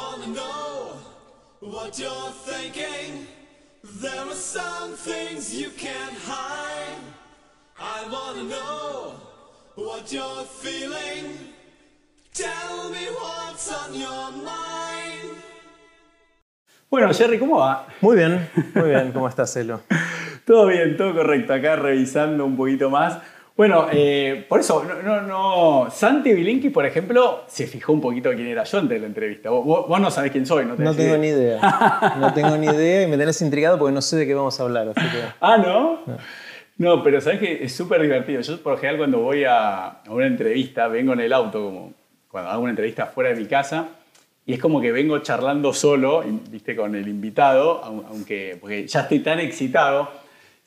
wanna know what you're thinking. There are some things you can't hide. I wanna know what you're feeling. Tell me what's on your mind. Bueno, Jerry, ¿cómo va? Muy bien, muy bien. ¿Cómo estás, Elo? Todo bien, todo correcto. Acá revisando un poquito más. Bueno, eh, por eso, no, no, no. Santi Bilinki, por ejemplo, se fijó un poquito quién era yo antes de la entrevista. Vos, vos- no sabés quién soy, ¿no? No tenés tengo ni idea. No tengo ni idea y me tenés intrigado porque no sé de qué vamos a hablar. Así que... Ah, ¿no? No, pero sabes que es súper divertido. Yo, por lo general, cuando voy a, una entrevista, vengo en el auto, como cuando hago una entrevista fuera de mi casa, y es como que vengo charlando solo, viste, con el invitado, au- aunque porque ya estoy tan excitado.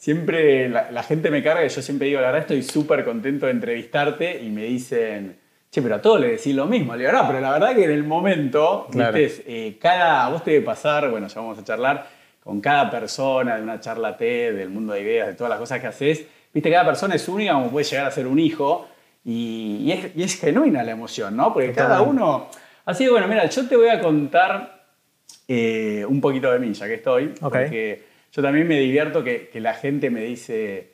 Siempre la, la gente me carga y yo siempre digo, la verdad estoy súper contento de entrevistarte y me dicen, che, pero a todos le decís lo mismo. Le digo, no, pero la verdad que en el momento, Claro. viste, eh, cada, vos te debe pasar, bueno, ya vamos a charlar, con cada persona de una charla TED, del mundo de ideas, de todas las cosas que haces, viste, cada persona es única como puede llegar a ser un hijo y, y es, y es genuina la emoción, ¿no? Porque cada uno... Así que bueno, mira, yo te voy a contar eh, un poquito de mí, ya que estoy, Ok. porque yo también me divierto que, que la gente me dice,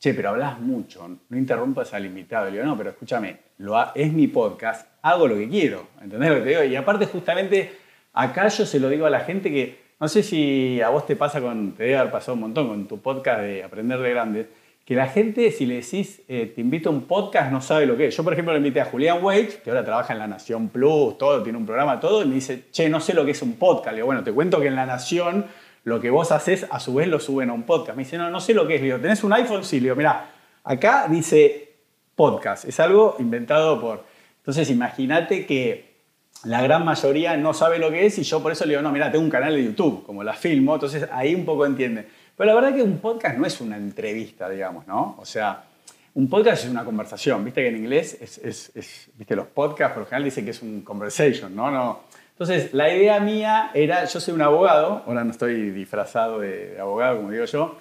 che, pero hablas mucho, no interrumpas al invitado. Y digo, no, pero escúchame, lo es mi podcast, hago lo que quiero, ¿entendés lo que digo? Y aparte justamente acá yo se lo digo a la gente que, no sé si a vos te pasa con, te debe haber pasado un montón con tu podcast de Aprender de Grandes, que la gente si le decís, eh, te invito a un podcast, no sabe lo que es. Yo, por ejemplo, le invité a Julián Wage, que ahora trabaja en La Nación Plus, todo, tiene un programa, todo, y me dice, che, no sé lo que es un podcast. Le digo, bueno, te cuento que en La Nación lo que vos haces, a su vez lo suben a un podcast. Me dice, no, no sé lo que es. Le digo, ¿tenés un iPhone? Sí, le digo, mirá, acá dice podcast, es algo inventado por... Entonces, imagínate que la gran mayoría no sabe lo que es y yo por eso le digo, no, mira, tengo un canal de YouTube, como la filmo, entonces ahí un poco entiende. Pero la verdad que un podcast no es una entrevista, digamos, ¿no? O sea, un podcast es una conversación, viste que en inglés es, es- es- viste, los podcasts por lo general dicen que es un conversation, ¿no? no entonces, la idea mía era, yo soy un abogado, ahora no estoy disfrazado de, abogado, como digo yo,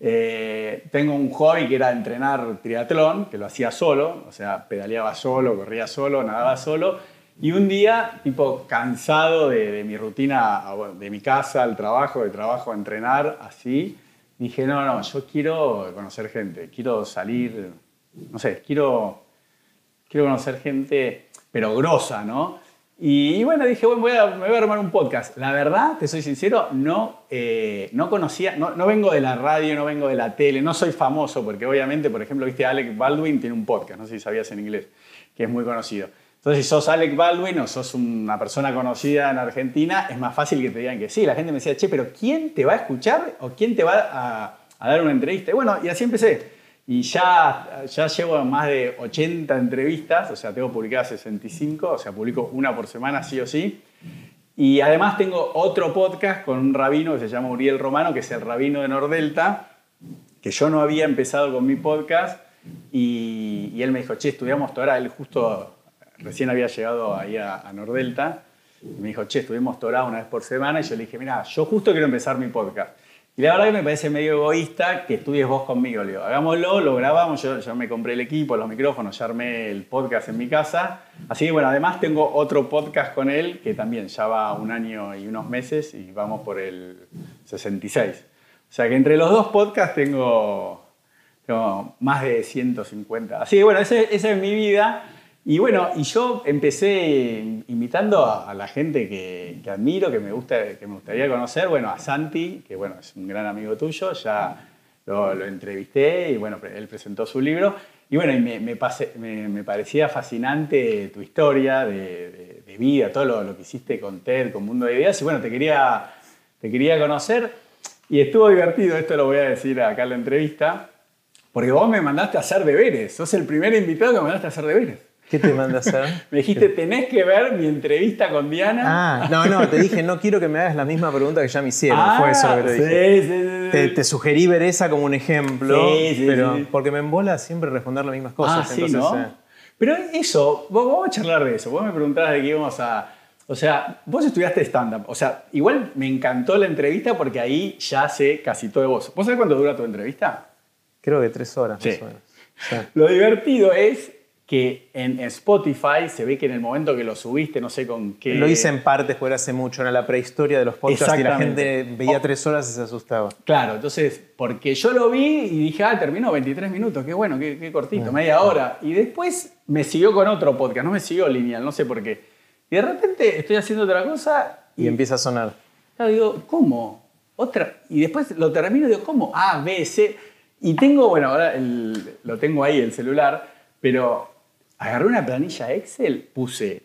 eh, tengo un hobby que era entrenar triatlón, que lo hacía solo, o sea, pedaleaba solo, corría solo, nadaba solo. Y un día, tipo, cansado de, de mi rutina, a- bueno, de mi casa al trabajo, de trabajo a entrenar, así, dije, no, no, yo quiero conocer gente, quiero salir, no sé, quiero, quiero conocer gente, pero grosa, ¿no? Y, bueno, dije, bueno, voy a, me voy a armar un podcast. La verdad, te soy sincero, no, eh, no conocía, no, no vengo de la radio, no vengo de la tele, no soy famoso, porque obviamente, por ejemplo, viste, Alec Baldwin tiene un podcast, no sé si sabías en inglés, que es muy conocido. Entonces, si sos Alec Baldwin o sos una persona conocida en Argentina, es más fácil que te digan que sí. La gente me decía, che, pero ¿quién te va a escuchar o quién te va a, a dar una entrevista? Y bueno, y así empecé. Y ya, ya llevo más de 80 entrevistas, o sea, tengo publicadas 65, o sea, publico una por semana sí o sí. Y además tengo otro podcast con un rabino que se llama Uriel Romano, que es el rabino de Nordelta, que yo no había empezado con mi podcast y, él me dijo, che, estudiamos Torah, él justo recién había llegado ahí a, Nordelta, me dijo, che, estudiamos Torah una vez por semana, y yo le dije, mira, yo justo quiero empezar mi podcast. Y la verdad que me parece medio egoísta que estudies vos conmigo, le digo, hagámoslo, lo grabamos, yo ya me compré el equipo, los micrófonos, ya armé el podcast en mi casa. Así que bueno, además tengo otro podcast con él que también ya va un año y unos meses y vamos por el 66. O sea que entre los dos podcasts tengo, más de 150. Así que bueno, esa es mi vida. Y bueno, y yo empecé invitando a, a la gente que, que admiro, que me, gusta, que me gustaría conocer. Bueno, a Santi, que bueno, es un gran amigo tuyo, ya lo, lo entrevisté y bueno, él presentó su libro. Y bueno, y me, me, me- me parecía fascinante tu historia de, de- de vida, todo lo, lo que hiciste con TED, con Mundo de Ideas. Y bueno, te quería, te quería conocer y estuvo divertido, esto lo voy a decir acá en la entrevista, porque vos me mandaste a hacer deberes. Sos el primer invitado que me mandaste a hacer deberes. ¿Qué te manda a hacer? Me dijiste, tenés que ver mi entrevista con Diana. Ah, no, no, te dije, no quiero que me hagas la misma pregunta que ya me hicieron. Ah, Fue eso lo que te dije. sí, sí, sí. Te, te sugerí ver esa como un ejemplo, Sí, sí, pero porque me embola siempre responder las mismas cosas. Ah, sí, entonces, ¿no? eh, Pero eso, vos- vamos a charlar de eso. Vos me preguntabas de qué íbamos a... O sea, vos estudiaste stand-up. O sea, igual me encantó la entrevista porque ahí ya sé casi todo de vos. ¿Vos sabés cuánto dura tu entrevista? creo que tres horas más o menos. Lo divertido es que en Spotify se ve que en el momento que lo subiste, no sé con qué... Lo hice en partes porque hace mucho, era la prehistoria de los podcasts y la gente veía tres horas y se asustaba. Claro, entonces, porque yo lo vi y dije, ah, terminó 23 minutos, qué bueno, qué, qué cortito, media hora. Y después me siguió con otro podcast, no me siguió lineal, no sé por qué. Y de repente estoy haciendo otra cosa Y empieza a sonar. Claro, digo, ¿cómo? Otra. Y después lo termino y digo, ¿cómo? A, B, C. Y tengo, bueno, ahora el- lo tengo ahí, el celular, pero agarré una planilla Excel, puse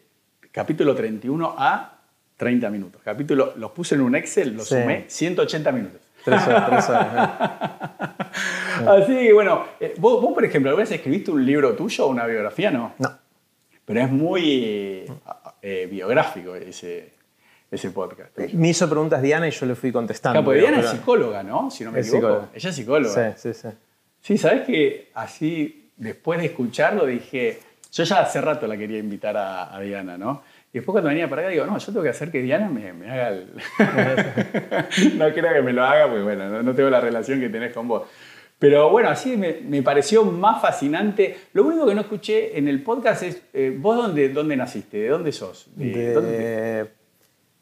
capítulo 31 a 30 minutos. Capítulo, los puse en un Excel, los Sí. sumé 180 minutos. Tres horas, tres horas. Así que, bueno, eh, vos, vos, por ejemplo, ¿alguna vez escribiste un libro tuyo o una biografía? No. No. Pero es muy eh, biográfico ese, ese podcast. tuyo. Me hizo preguntas Diana y yo le fui contestando. Claro, porque Diana es psicóloga, ¿no? Si no me Es equivoco. psicóloga. Ella es psicóloga. Sí, sí, sí. Sí, ¿sabes que Así, después de escucharlo, dije. Yo ya hace rato la quería invitar a, a Diana, ¿no? Y después cuando venía para acá, digo, no, yo tengo que hacer que Diana me, me haga el. no creo que me lo haga, porque bueno, no, no tengo la relación que tenés con vos. Pero bueno, así me, me pareció más fascinante. Lo único que no escuché en el podcast es, eh, ¿vos dónde, dónde naciste? ¿De dónde sos? ¿De De dónde-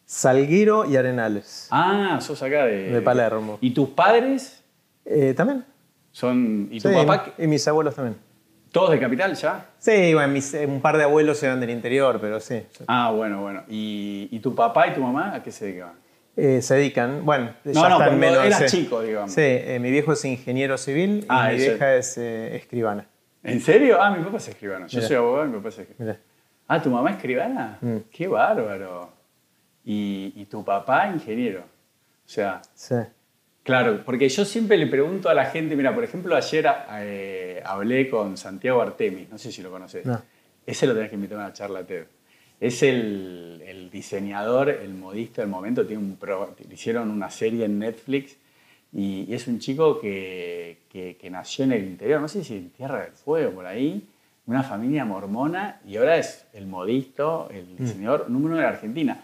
Salguiro y Arenales. Ah, sos acá de... De Palermo. ¿Y tus padres Eh, ¿También? son... ¿Y tu Sí, papá? Y mis abuelos también. ¿Todos de capital ya? Sí, bueno, mis- eh, un par de abuelos eran del interior, pero sí. Ah, bueno, bueno. ¿Y, y tu papá y tu mamá a qué se dedicaban? Eh, se dedican, bueno, No, ya no, están menos. eras sí. chico, digamos. Sí, eh, mi viejo es ingeniero civil Ah, y mi eso. vieja es eh, escribana. ¿En serio? Ah, mi papá es escribano. Yo soy abogado y mi papá es escribano. Mira. Ah, ¿tu mamá es escribana? Mm. Qué bárbaro. Y, y tu papá ingeniero. O sea, Sí. Claro, porque yo siempre le pregunto a la gente, mira, por ejemplo, ayer eh, hablé con Santiago Artemis, no sé si lo conoces. No. Ese lo tenés que invitar a una charla TED. Es el, el diseñador, el modista del momento. Tiene un pro- hicieron una serie en Netflix y, y es un chico que, que- que nació en el interior, no sé si en Tierra del Fuego, por ahí, una familia mormona y ahora es el modisto, el diseñador número uno de la Argentina.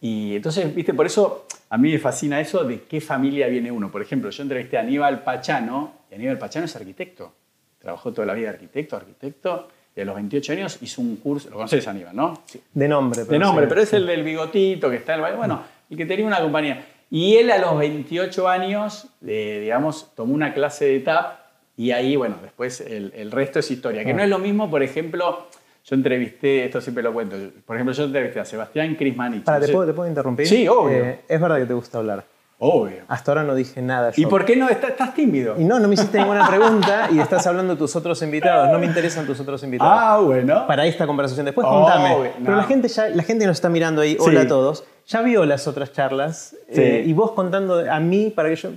Y entonces, viste, por eso a mí me fascina eso de qué familia viene uno. Por ejemplo, yo entrevisté a Aníbal Pachano y Aníbal Pachano es arquitecto. Trabajó toda la vida arquitecto, arquitecto, y a los 28 años hizo un curso, lo conoces Aníbal, ¿no? Sí. De nombre. De nombre, sí. pero es el del bigotito que está en el Bueno, el que tenía una compañía. Y él a los 28 años, eh, digamos, tomó una clase de TAP y ahí, bueno, después el, el resto es historia. Que no es lo mismo, por ejemplo, yo entrevisté, esto siempre lo cuento, por ejemplo, yo entrevisté a Sebastián Crismanich. Para, no ¿te, sé- puedo, ¿te puedo interrumpir? Sí, obvio. Eh, es verdad que te gusta hablar. Obvio. Hasta ahora no dije nada. ¿Y por qué no? Estás, estás tímido. Y no, no me hiciste ninguna pregunta y estás hablando de tus otros invitados. No me interesan tus otros invitados. Ah, bueno. Para esta conversación. Después Oh, contame. no. Pero la gente, ya, la gente nos está mirando ahí. Hola Sí. a todos. Ya vio las otras charlas. Sí. eh, y vos contando a mí para que yo...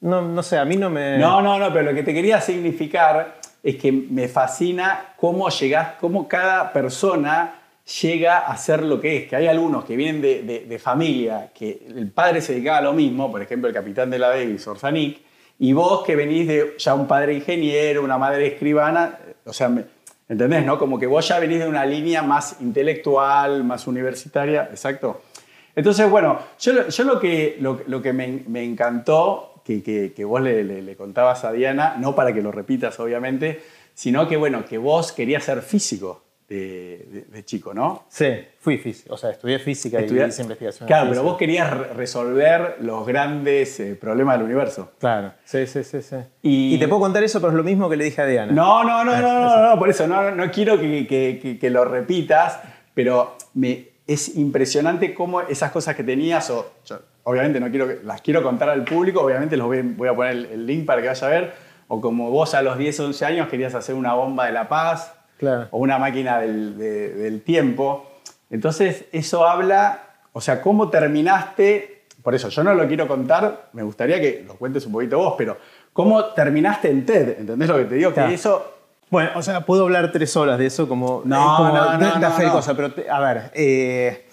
No, no sé, a mí no me... No, no, no, pero lo que te quería significar es que me fascina cómo llegás, cómo cada persona llega a ser lo que es. Que hay algunos que vienen de, de- familia, que el padre se dedicaba a lo mismo, por ejemplo, el capitán de la Davis, Orsanic, y vos que venís de ya un padre ingeniero, una madre escribana, o sea, ¿entendés? No? Como que vos ya venís de una línea más intelectual, más universitaria, exacto. Entonces, bueno, yo, yo lo que, lo, lo que me, me encantó, que, que- que vos le, le- le contabas a Diana, no para que lo repitas, obviamente, sino que, bueno, que vos querías ser físico de, de- de chico, ¿no? Sí, fui físico. O sea, estudié física Estudiar- y hice investigación. Claro, pero física. vos querías re- resolver los grandes eh, problemas del universo. Claro, sí, sí, sí. sí. Y- Y... te puedo contar eso, pero es lo mismo que le dije a Diana. No, no, no, no, no, no, por eso no, no quiero que, que- que- que lo repitas, pero me, es impresionante cómo esas cosas que tenías, o yo, obviamente no quiero las quiero contar al público, obviamente los voy, voy a poner el, el link para que vaya a ver, o como vos a los 10, 11 años querías hacer una bomba de la paz, Claro. o una máquina del, de- del tiempo. Entonces, eso habla, o sea, cómo terminaste, por eso yo no lo quiero contar, me gustaría que lo cuentes un poquito vos, pero cómo terminaste en TED, ¿entendés lo que te digo? Claro. Que eso... Bueno, o sea, puedo hablar tres horas de eso como... No, eh, como no, no, no, no. cosas, pero te- a ver, eh,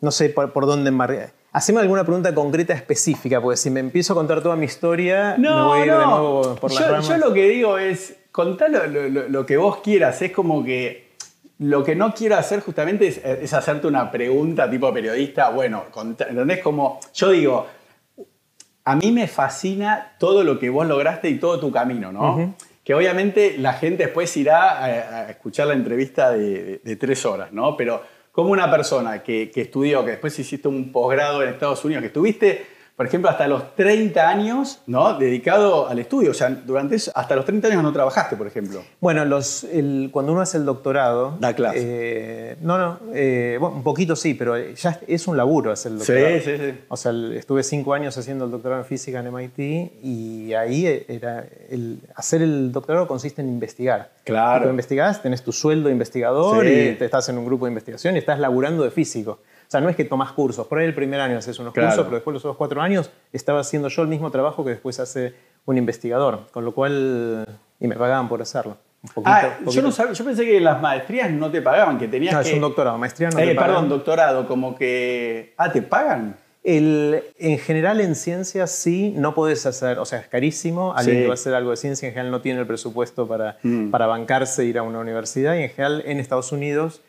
no sé por, por dónde embarcar. Haceme alguna pregunta concreta específica, porque si me empiezo a contar toda mi historia, me No, voy a ir de nuevo por las yo, ramas. yo lo que digo es, contá lo, lo- lo- lo que vos quieras. Es como que lo que no quiero hacer justamente es, es hacerte una pregunta tipo periodista. Bueno, contá- ¿entendés? Como yo digo, a mí me fascina todo lo que vos lograste y todo tu camino, ¿no? Que que obviamente la gente después irá a, a escuchar la entrevista de, de- de tres horas, ¿no? Pero como una persona que, que estudió, que después hiciste un posgrado en Estados Unidos, que estuviste, por ejemplo, hasta los 30 años, ¿no? Dedicado al estudio. O sea, durante eso- hasta los 30 años no trabajaste, por ejemplo. Bueno, los, el- cuando uno hace el doctorado... Da clase. eh, no, no, eh, bueno, un poquito sí, pero ya es un laburo hacer el doctorado. Sí, sí, sí. O sea, estuve cinco años haciendo el doctorado en física en MIT y ahí era el, hacer el doctorado consiste en investigar. Claro. Cuando investigás, tenés tu sueldo de investigador Sí. y te estás en un grupo de investigación y estás laburando de físico. O sea, no es que tomás cursos. Por ahí el primer año haces unos Claro. cursos, pero después los otros cuatro años estaba haciendo yo el mismo trabajo que después hace un investigador. Con lo cual, y me pagaban por hacerlo. Un poquito, Ah, yo, poquito. no sabía, yo pensé que las maestrías no te pagaban, que tenías No, que... es un doctorado. Maestría no Eh, te pagan. perdón, doctorado, como que... Ah, ¿te pagan? El- en general en ciencias sí, no puedes hacer, o sea, es carísimo, alguien Sí. que va a hacer algo de ciencia en general no tiene el presupuesto para, Mm. para bancarse e ir a una universidad y en general en Estados Unidos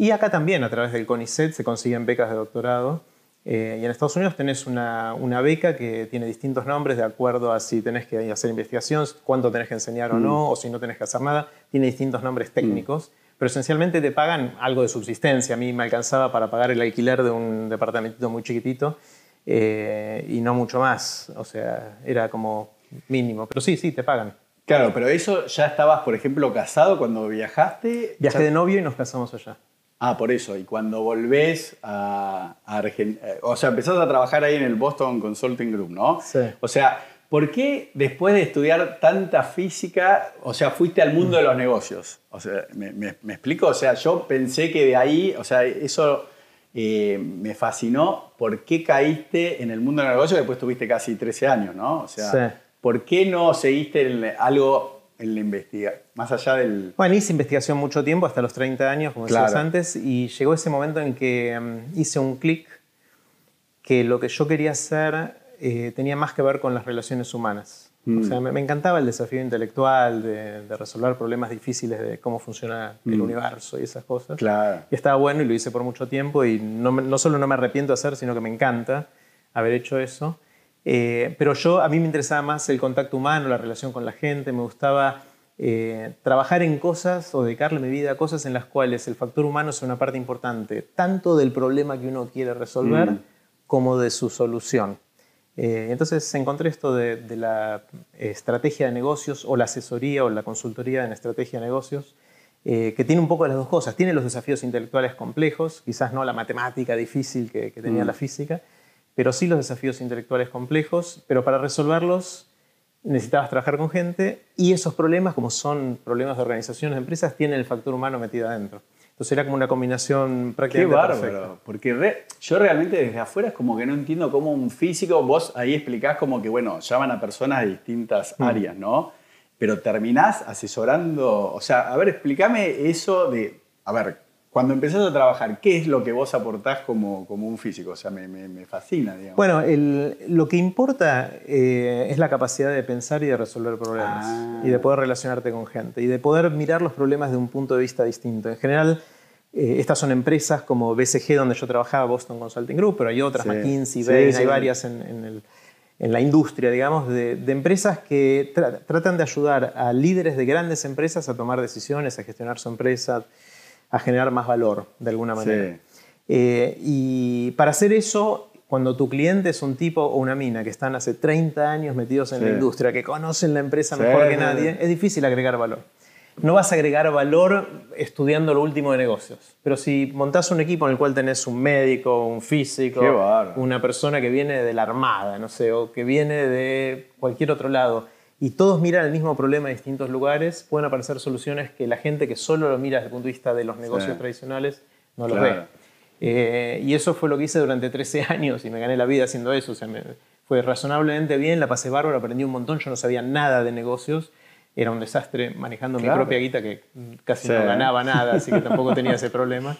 y acá también a través del CONICET se consiguen becas de doctorado eh, y en Estados Unidos tenés una, una beca que tiene distintos nombres de acuerdo a si tenés que hacer investigación, cuánto tenés que enseñar o no, o si no tenés que hacer nada, tiene distintos nombres técnicos. Pero esencialmente te pagan algo de subsistencia. A mí me alcanzaba para pagar el alquiler de un departamentito muy chiquitito eh, y no mucho más. O sea, era como mínimo. Pero sí, sí, te pagan. Claro, pero eso ya estabas, por ejemplo, casado cuando viajaste. Viajé Ya- de novio y nos casamos allá. Ah, por eso. Y cuando volvés a, Argentina, o sea, empezás a trabajar ahí en el Boston Consulting Group, ¿no? Sí. O sea, ¿por qué después de estudiar tanta física, o sea, fuiste al mundo de los negocios? O sea, ¿me, me- me explico? O sea, yo pensé que de ahí, o sea, eso eh, me fascinó. ¿Por qué caíste en el mundo de los negocios? Después tuviste casi 13 años, ¿no? O sea, Sí. ¿por qué no seguiste en algo en la investigación? Más allá del... Bueno, hice investigación mucho tiempo, hasta los 30 años, como decías Claro. antes, y llegó ese momento en que mm, hice un clic que lo que yo quería hacer eh, tenía más que ver con las relaciones humanas. Mm. O sea, me, me encantaba el desafío intelectual de, de resolver problemas difíciles de cómo funciona el Mm. universo y esas cosas. Claro. Y estaba bueno y lo hice por mucho tiempo y no solo no me arrepiento de hacer, sino que me encanta haber hecho eso. Eh, pero yo, a mí me interesaba más el contacto humano, la relación con la gente, me gustaba eh, trabajar en cosas o dedicarle mi vida a cosas en las cuales el factor humano es una parte importante, tanto del problema que uno quiere resolver Mm. como de su solución. Eh, entonces encontré esto de, de la estrategia de negocios o la asesoría o la consultoría en estrategia de negocios, eh, que tiene un poco de las dos cosas. Tiene los desafíos intelectuales complejos, quizás no la matemática difícil que, que tenía Mm. la física, pero sí los desafíos intelectuales complejos, pero para resolverlos necesitabas trabajar con gente y esos problemas, como son problemas de organizaciones de empresas, tienen el factor humano metido adentro. Entonces era como una combinación Qué prácticamente bárbaro. perfecta. Porque re- yo realmente desde afuera es como que no entiendo cómo un físico, vos ahí explicás como que, bueno, llaman a personas de distintas Mm. áreas, ¿no? Pero terminás asesorando, o sea, a ver, explícame eso de, a ver, cuando empezás a trabajar, ¿qué es lo que vos aportás como, como un físico? O sea, me, me- me fascina, digamos. Bueno, el- lo que importa eh, es la capacidad de pensar y de resolver problemas. Ah. Y de poder relacionarte con gente. Y de poder mirar los problemas de un punto de vista distinto. En general, eh, estas son empresas como BCG, donde yo trabajaba, Boston Consulting Group, pero hay otras, Sí. McKinsey, Sí, Bain, sí. hay varias en, en el- en la industria, digamos, de, de empresas que tra- tratan de ayudar a líderes de grandes empresas a tomar decisiones, a gestionar su empresa, a generar más valor, de alguna manera. Sí. Eh, y para hacer eso, cuando tu cliente es un tipo o una mina que están hace 30 años metidos en Sí. la industria, que conocen la empresa Sí, mejor que nadie, es difícil agregar valor. No vas a agregar valor estudiando lo último de negocios. Pero si montás un equipo en el cual tenés un médico, un físico, una persona que viene de la armada, no sé, o que viene de cualquier otro lado, y todos miran el mismo problema en distintos lugares, pueden aparecer soluciones que la gente que solo lo mira desde el punto de vista de los negocios Sí. tradicionales no los Claro. ve. Eh, y eso fue lo que hice durante 13 años y me gané la vida haciendo eso. O sea, me- fue razonablemente bien, la pasé bárbaro, aprendí un montón. Yo no sabía nada de negocios. Era un desastre manejando Claro. mi propia guita que casi Sí. no ganaba nada, así que tampoco tenía ese problema.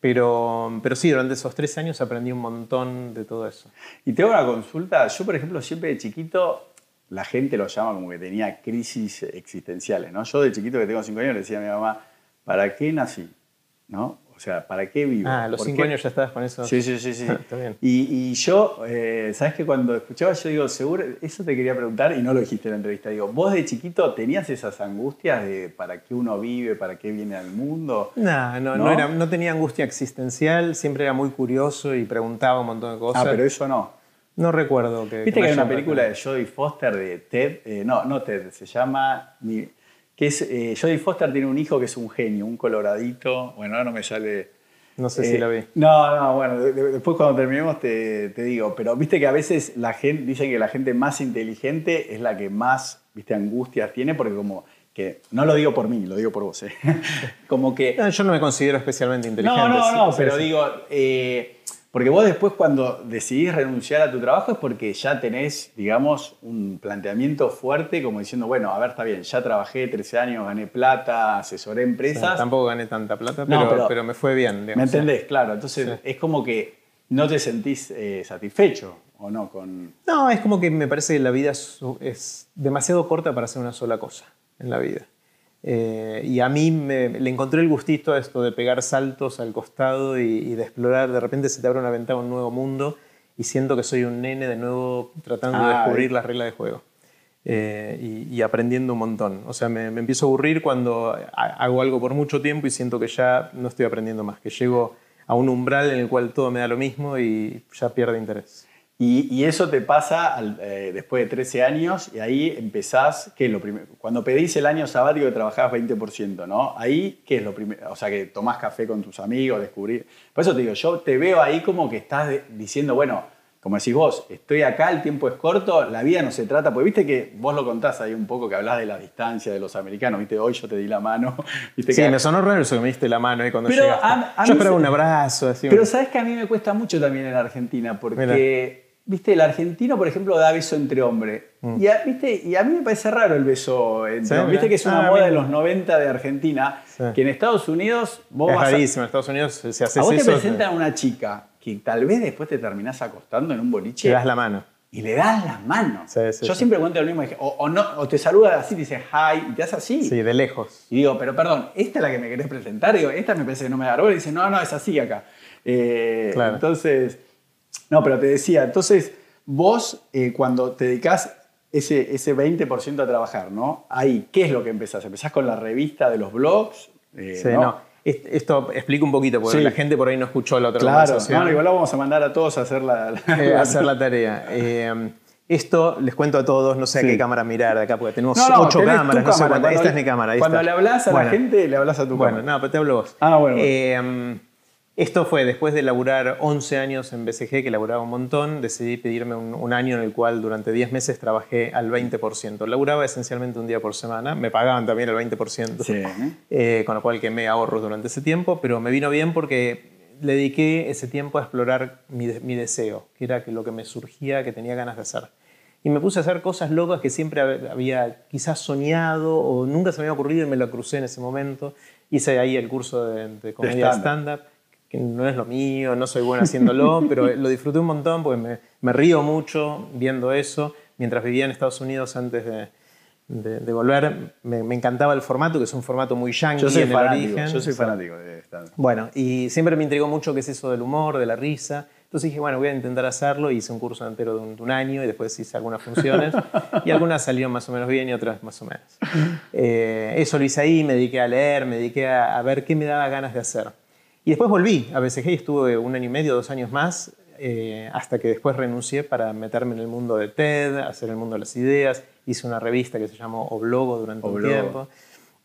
Pero, pero sí, durante esos tres años aprendí un montón de todo eso. Y tengo una consulta. Yo, por ejemplo, siempre de chiquito, la gente lo llama como que tenía crisis existenciales, ¿no? Yo de chiquito que tengo cinco años le decía a mi mamá, ¿para qué nací? ¿No? O sea, ¿para qué vivo? Ah, a los ¿Por cinco qué? años ya estabas con eso. Sí, sí, sí, sí. Está bien. Y, y yo, eh, ¿sabes que Cuando escuchaba, yo digo, seguro, eso te quería preguntar y no lo dijiste en la entrevista. Digo, ¿vos de chiquito tenías esas angustias de para qué uno vive, para qué viene al mundo? No, no, no, ¿No? era- no tenía angustia existencial, siempre era muy curioso y preguntaba un montón de cosas. Ah, pero eso no. No recuerdo que. Viste que hay una película de. Jodie Foster de Ted, eh, no, no Ted, se llama, que es, eh, Jodie Foster tiene un hijo que es un genio, un coloradito, bueno, ahora no me sale... No sé si Eh, la vi. No, no, bueno, de- de- después cuando terminemos te, te digo, pero viste que a veces la gente, dicen que la gente más inteligente es la que más, viste, angustias tiene, porque como que, no lo digo por mí, lo digo por vos, ¿eh? como que... No, yo no me considero especialmente inteligente. No, no, no, sí, pero sí. digo, eh, porque vos después cuando decidís renunciar a tu trabajo es porque ya tenés, digamos, un planteamiento fuerte como diciendo, bueno, a ver, está bien, ya trabajé 13 años, gané plata, asesoré empresas. tampoco gané tanta plata, No, pero, pero- pero me fue bien. digamos. ¿Me entendés? Claro, entonces Sí. es como que no te sentís eh, satisfecho, ¿o no? Con... No, es como que me parece que la vida es, es demasiado corta para hacer una sola cosa en la vida. Eh, y a mí me, le encontré el gustito a esto de pegar saltos al costado y, y de explorar. De repente se te abre una ventana a un nuevo mundo y siento que soy un nene de nuevo tratando de descubrir las reglas de juego. Eh, y, y aprendiendo un montón. O sea, me, me empiezo a aburrir cuando ha- hago algo por mucho tiempo y siento que ya no estoy aprendiendo más, que llego a un umbral en el cual todo me da lo mismo y ya pierde interés. Y, y eso te pasa al- eh, después de 13 años y ahí empezás, ¿qué es lo primero? Cuando pedís el año sabático que trabajabas 20%, ¿no? Ahí, ¿qué es lo primero? O sea, que tomás café con tus amigos, descubrir. Por eso te digo, yo te veo ahí como que estás diciendo, bueno, como decís vos, estoy acá, el tiempo es corto, la vida no se trata, porque viste que vos lo contás ahí un poco, que hablas de la distancia de los americanos, viste, hoy yo te di la mano, viste Sí, que... me sonó raro eso que me diste la mano ahí cuando Pero llegaste. a- a Yo esperaba se- un abrazo, así. Pero sabes que a mí me cuesta mucho también en Argentina, porque, Mira. Viste, el argentino, por ejemplo, da beso entre hombres. Y, a, viste, y a mí me parece raro el beso entre Mm. Sí. Viste que es una Ah, moda de los 90 de Argentina, Sí. que en Estados Unidos vos es vas a, rarísimo. En Estados Unidos, si haces a vos te presentan a una chica que tal vez después te terminás acostando en un boliche te das la mano. y le das la mano. Sí, Yo siempre cuento lo mismo, o, o no, o te saluda así, te dice hi, y te hace así. Sí, de lejos. Y digo, pero perdón, ¿esta es la que me querés presentar? Digo, esta me parece que no me da bola. Y dice, no, no, es así acá. Eh, Claro. Entonces, no, pero te decía, entonces vos eh, cuando te dedicás ese, ese 20% a trabajar, ¿no? Ahí, ¿qué es lo que empezás? ¿Empezás con la revista de los blogs? Eh, Sí, no. Est- Esto explica un poquito, porque Sí. la gente por ahí no escuchó la otra Claro, conversación. no, igual la vamos a mandar a todos a hacer la... la- Eh, hacer la tarea. Eh, esto les cuento a todos, no sé Sí. a qué cámara mirar de acá, porque tenemos No, no, ocho cámaras, no sé cuántas. Esta es mi cámara. Cuando está. le hablas a Bueno, la gente, le hablas a tu Bueno, cámara. no, pero te hablo vos. Ah, bueno, bueno. Eh, esto fue después de laburar 11 años en BCG, que laburaba un montón, decidí pedirme un, un año en el cual durante 10 meses trabajé al 20%. Laburaba esencialmente un día por semana, me pagaban también el 20%, Sí. eh, con lo cual quemé ahorros durante ese tiempo, pero me vino bien porque le dediqué ese tiempo a explorar mi, mi deseo, que era que lo que me surgía, que tenía ganas de hacer. Y me puse a hacer cosas locas que siempre hab- había quizás soñado o nunca se me había ocurrido y me lo crucé en ese momento. Hice ahí el curso de, de comedia stand-up. stand-up, que no es lo mío, no soy bueno haciéndolo, pero lo disfruté un montón porque me, me río mucho viendo eso. Mientras vivía en Estados Unidos antes de, de- de volver, me, me encantaba el formato, que es un formato muy yankee Yo soy en el fanático, origen. yo soy fanático de esta. Bueno, y siempre me intrigó mucho qué es eso del humor, de la risa. Entonces dije, bueno, voy a intentar hacerlo. Hice un curso entero de un, de un año y después hice algunas funciones. y algunas salieron más o menos bien y otras más o menos. Eh, eso lo hice ahí, me dediqué a leer, me dediqué a, a ver qué me daba ganas de hacer. Y después volví a BCG y estuve un año y medio, dos años más, eh, hasta que después renuncié para meterme en el mundo de TED, hacer el mundo de las ideas. Hice una revista que se llamó Oblogo durante Oblogo. un tiempo.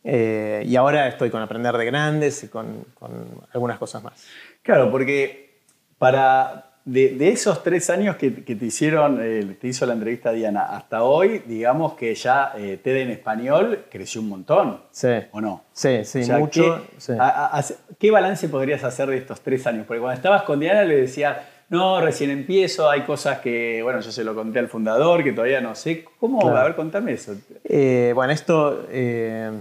Eh, y ahora estoy con Aprender de Grandes y con, con algunas cosas más. Claro, porque para de, de esos tres años que, que te hicieron, eh, te hizo la entrevista Diana, hasta hoy, digamos que ya eh, TED en español creció un montón, Sí. ¿o no? Sí, sí, O sea, mucho. ¿qué, sí. a- a- hace- ¿qué balance podrías hacer de estos tres años? Porque cuando estabas con Diana le decías, no, recién empiezo, hay cosas que, bueno, yo se lo conté al fundador, que todavía no sé. ¿Cómo? Claro. A ver, contame eso. Eh, bueno, esto eh,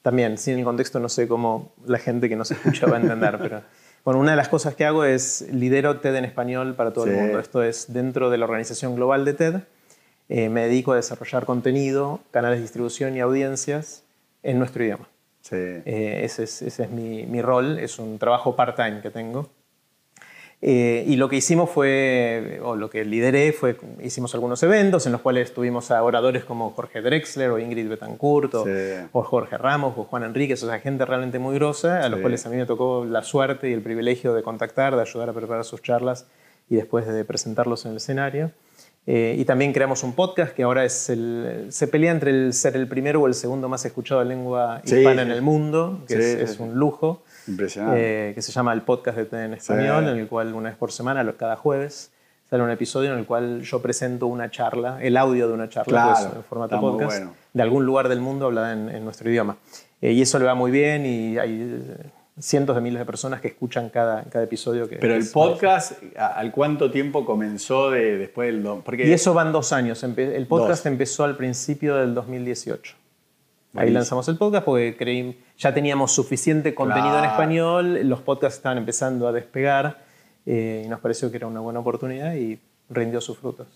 también, sin el contexto, no sé cómo la gente que nos escucha va a entender, pero bueno, una de las cosas que hago es lidero TED en español para todo Sí. el mundo. Esto es dentro de la organización global de TED. Eh, me dedico a desarrollar contenido, canales de distribución y audiencias en nuestro idioma. Sí. Eh, ese es, ese es mi, mi rol, es un trabajo part-time que tengo. Eh, y lo que hicimos fue, o lo que lideré fue, hicimos algunos eventos en los cuales tuvimos a oradores como Jorge Drexler o Ingrid Betancourt o, Sí. o Jorge Ramos o Juan Enríquez, o sea, gente realmente muy grosa, a los Sí. cuales a mí me tocó la suerte y el privilegio de contactar, de ayudar a preparar sus charlas y después de presentarlos en el escenario. Eh, y también creamos un podcast que ahora es el, se pelea entre el ser el primero o el segundo más escuchado en lengua hispana sí. en el mundo, que es, un lujo Impresionante. eh, que se llama el podcast de TED en español, Sí. en el cual una vez por semana, cada jueves, sale un episodio en el cual yo presento una charla, el audio de una charla, Claro, pues, en formato podcast, bueno. de algún lugar del mundo hablada en, en nuestro idioma. Eh, y eso le va muy bien y hay eh, cientos de miles de personas que escuchan cada, cada episodio. Que, Pero el podcast, ¿a- ¿al cuánto tiempo comenzó de, después del... Porque Y eso van dos años. El podcast Dos. empezó al principio del 2018. Ahí lanzamos el podcast porque creí, ya teníamos suficiente contenido en Claro. español, los podcasts estaban empezando a despegar eh, y nos pareció que era una buena oportunidad y rindió sus frutos.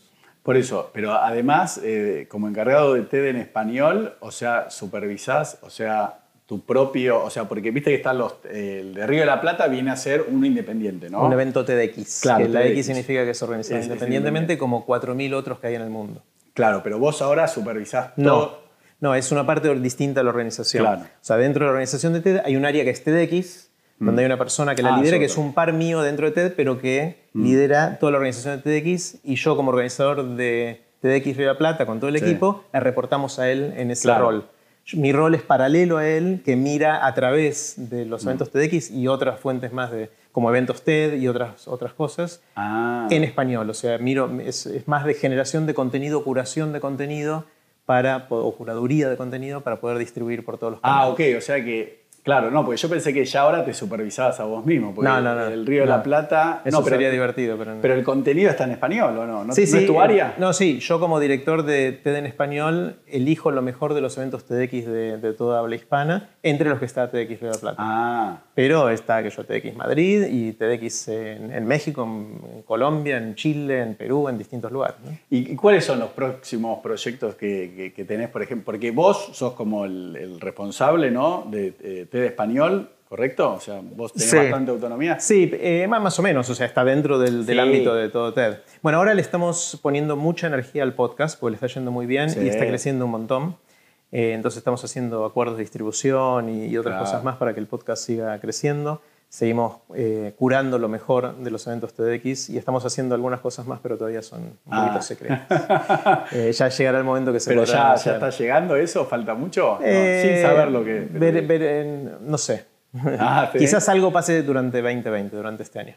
Por eso, pero además, eh, como encargado de TED en español, o sea, supervisás, o sea, tu propio, o sea, porque viste que están los, eh, el de Río de la Plata viene a ser uno independiente, ¿no? Un evento TEDx. Claro, que la TEDx. X significa que es organizado Es- es independientemente como 4.000 otros que hay en el mundo. Claro, pero vos ahora supervisás No, todo. No, es una parte distinta de la organización. Claro. O sea, dentro de la organización de TED hay un área que es TEDx, donde hay una persona que la Ah, lidera, que es un par mío dentro de TED, pero que lidera toda la organización de TEDx y yo como organizador de TEDx Río la Plata con todo el Sí. equipo, le reportamos a él en ese Claro. rol. Mi rol es paralelo a él, que mira a través de los Mm. eventos TEDx y otras fuentes más de, como eventos TED y otras, otras cosas, Ah, en español. O sea, miro, es, es más de generación de contenido, curación de contenido para, o curaduría de contenido para poder distribuir por todos los ah, canales. ok, o sea que, claro, no, porque yo pensé que ya ahora te supervisabas a vos mismo, porque No, no, no. el Río de No. la Plata... Eso no, pero, sería divertido, pero no. Pero el contenido está en español, ¿o no? ¿No, sí, ¿no sí, es tu eh, área? No, sí, yo como director de TED en español elijo lo mejor de los eventos TEDx de, de toda habla hispana, entre los que está TEDx Río de la Plata. Ah, Pero está que yo TEDx Madrid y TEDx en, en México, en, en Colombia, en Chile, en Perú, en distintos lugares. ¿no? ¿Y y cuáles son los próximos proyectos que, que- que tenés, por ejemplo? Porque vos sos como el, el responsable, ¿no? De eh, Español, ¿correcto? O sea, vos tenés Sí. bastante autonomía. Sí, eh, más, o menos, o sea, está dentro del, ámbito de todo TED. Bueno, ahora le estamos poniendo mucha energía al podcast, porque le está yendo muy bien Sí. y está creciendo un montón. Eh, entonces estamos haciendo acuerdos de distribución y, y otras Claro. cosas más para que el podcast siga creciendo. Seguimos eh, curando lo mejor de los eventos TEDx y estamos haciendo algunas cosas más, pero todavía son un Ah. poquito secretos. Eh, ya llegará el momento que se Pero podrá ya, está llegando eso, falta mucho, No, Eh, sin saber lo que... ver- ver no sé. Ah. Quizás algo pase durante 2020, durante este año.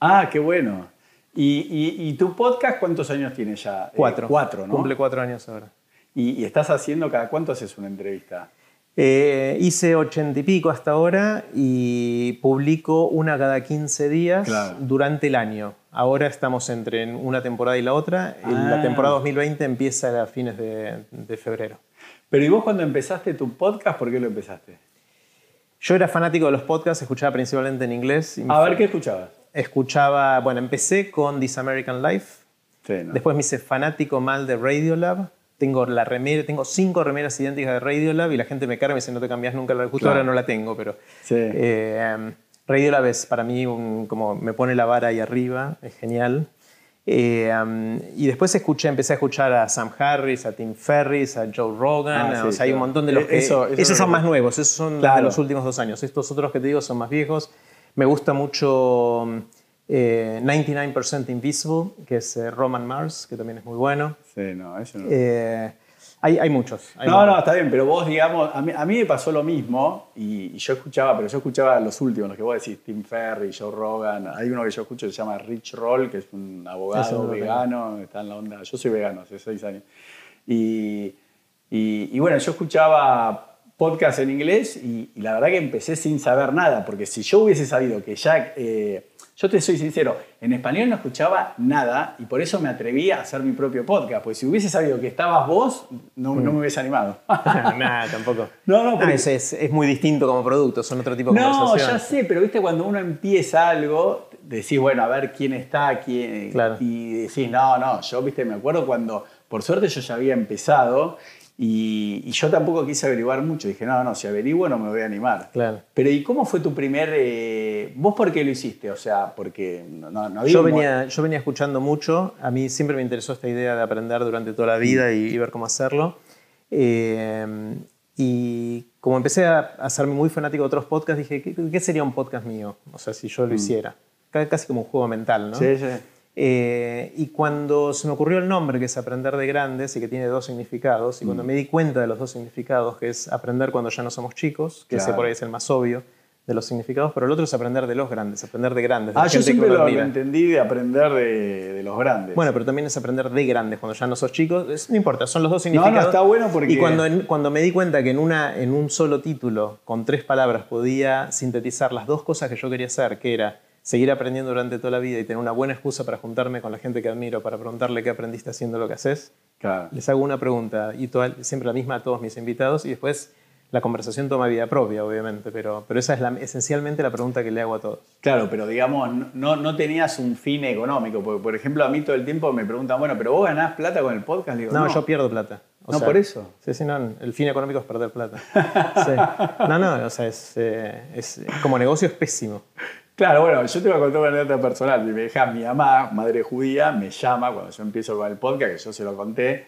Ah, qué bueno. ¿Y, y- y tu podcast cuántos años tiene ya? Cuatro. cuatro, ¿no? Cumple cuatro años ahora. ¿Y, y estás haciendo cada cuánto haces una entrevista? Eh, hice ochenta y pico hasta ahora y publico una cada 15 días Claro. durante el año. Ahora estamos entre una temporada y la otra. Ah. La temporada 2020 empieza a fines de, de febrero. Pero ¿y vos cuando empezaste tu podcast, por qué lo empezaste? Yo era fanático de los podcasts, escuchaba principalmente en inglés. A ver, ¿qué escuchabas? Escuchaba, bueno, empecé con This American Life. Sí, ¿no? Después me hice fanático mal de Radiolab. Tengo la remera, tengo cinco remeras idénticas de Radiolab y la gente me carga y me dice no te cambias nunca la justo Claro. ahora no la tengo, pero Sí. eh, um, Radiolab es para mí un- como me pone la vara ahí arriba, es genial. Eh, um, y después escuché, empecé a escuchar a Sam Harris, a Tim Ferriss, a Joe Rogan, Ah, sí, o sea, hay un montón de los Eh, que... eso- eso esos son más nuevos, esos son Claro. de los últimos dos años. Estos otros que te digo son más viejos. Me gusta mucho eh, 99% Invisible, que es eh, Roman Mars, que también es muy bueno. Sí, no, eso no. Eh, hay, hay muchos. hay No, muchos. no, está bien, pero vos, digamos, a mí, a mí me pasó lo mismo y, y yo escuchaba, pero yo escuchaba los últimos, los que vos decís, Tim Ferry, Joe Rogan. Hay uno que yo escucho que se llama Rich Roll, que es un abogado vegano, está en la onda. Yo soy vegano hace seis años. Y, y- y bueno, yo escuchaba podcast en inglés y, la verdad que empecé sin saber nada, porque si yo hubiese sabido que ya. Yo te soy sincero, en español no escuchaba nada y por eso me atreví a hacer mi propio podcast, porque si hubiese sabido que estabas vos, no, no me hubiese animado. Nada, tampoco. No, no, Ah, porque- es, es- es muy distinto como producto, son otro tipo de No, conversación. ya sé, pero viste, cuando uno empieza algo, decís, bueno, a ver quién está, quién. Claro. Y decís, no, no, yo, viste, me acuerdo cuando, por suerte yo ya había empezado Y, y yo tampoco quise averiguar mucho. Dije, no, no, si averiguo no me voy a animar. Claro. Pero ¿y cómo fue tu primer... eh, ¿Vos por qué lo hiciste? O sea, porque no, no, había... Yo venía, yo venía escuchando mucho, a mí siempre me interesó esta idea de aprender durante toda la vida y, y ver cómo hacerlo. Eh, y como empecé a, ser muy fanático de otros podcasts, dije, ¿qué, qué sería un podcast mío? O sea, si yo lo hiciera. Ca- Casi como un juego mental, ¿no? Sí, sí. Eh, y cuando se me ocurrió el nombre, que es Aprender de Grandes, y que tiene dos significados, y Mm. cuando me di cuenta de los dos significados, que es aprender cuando ya no somos chicos, que ese Claro. por ahí es el más obvio de los significados, pero el otro es aprender de los grandes, aprender de grandes. de Ah, yo siempre lo, lo entendí de aprender de, de los grandes. Bueno, pero también es aprender de grandes cuando ya no sos chicos. Es- no importa, son los dos no, significados. está bueno porque- Y cuando, cuando me di cuenta que en, una, en un solo título, con tres palabras, podía sintetizar las dos cosas que yo quería hacer, que era seguir aprendiendo durante toda la vida y tener una buena excusa para juntarme con la gente que admiro, para preguntarle qué aprendiste haciendo lo que haces, Claro. les hago una pregunta y toda- siempre la misma a todos mis invitados y después la conversación toma vida propia, obviamente, pero, pero esa es la- esencialmente la pregunta que le hago a todos. Claro, pero digamos, no, no tenías un fin económico. Porque, por ejemplo, a mí todo el tiempo me preguntan, bueno, pero vos ganás plata con el podcast. Digo, No, no, yo pierdo plata. O No, por eso. Sí, sí, no, el fin económico es perder plata. Sí. No, no, o sea, es, eh, es- como negocio es pésimo. Claro, bueno, yo te voy a contar una anécdota personal. Mi mamá, madre judía, me llama cuando yo empiezo con el podcast, que yo se lo conté,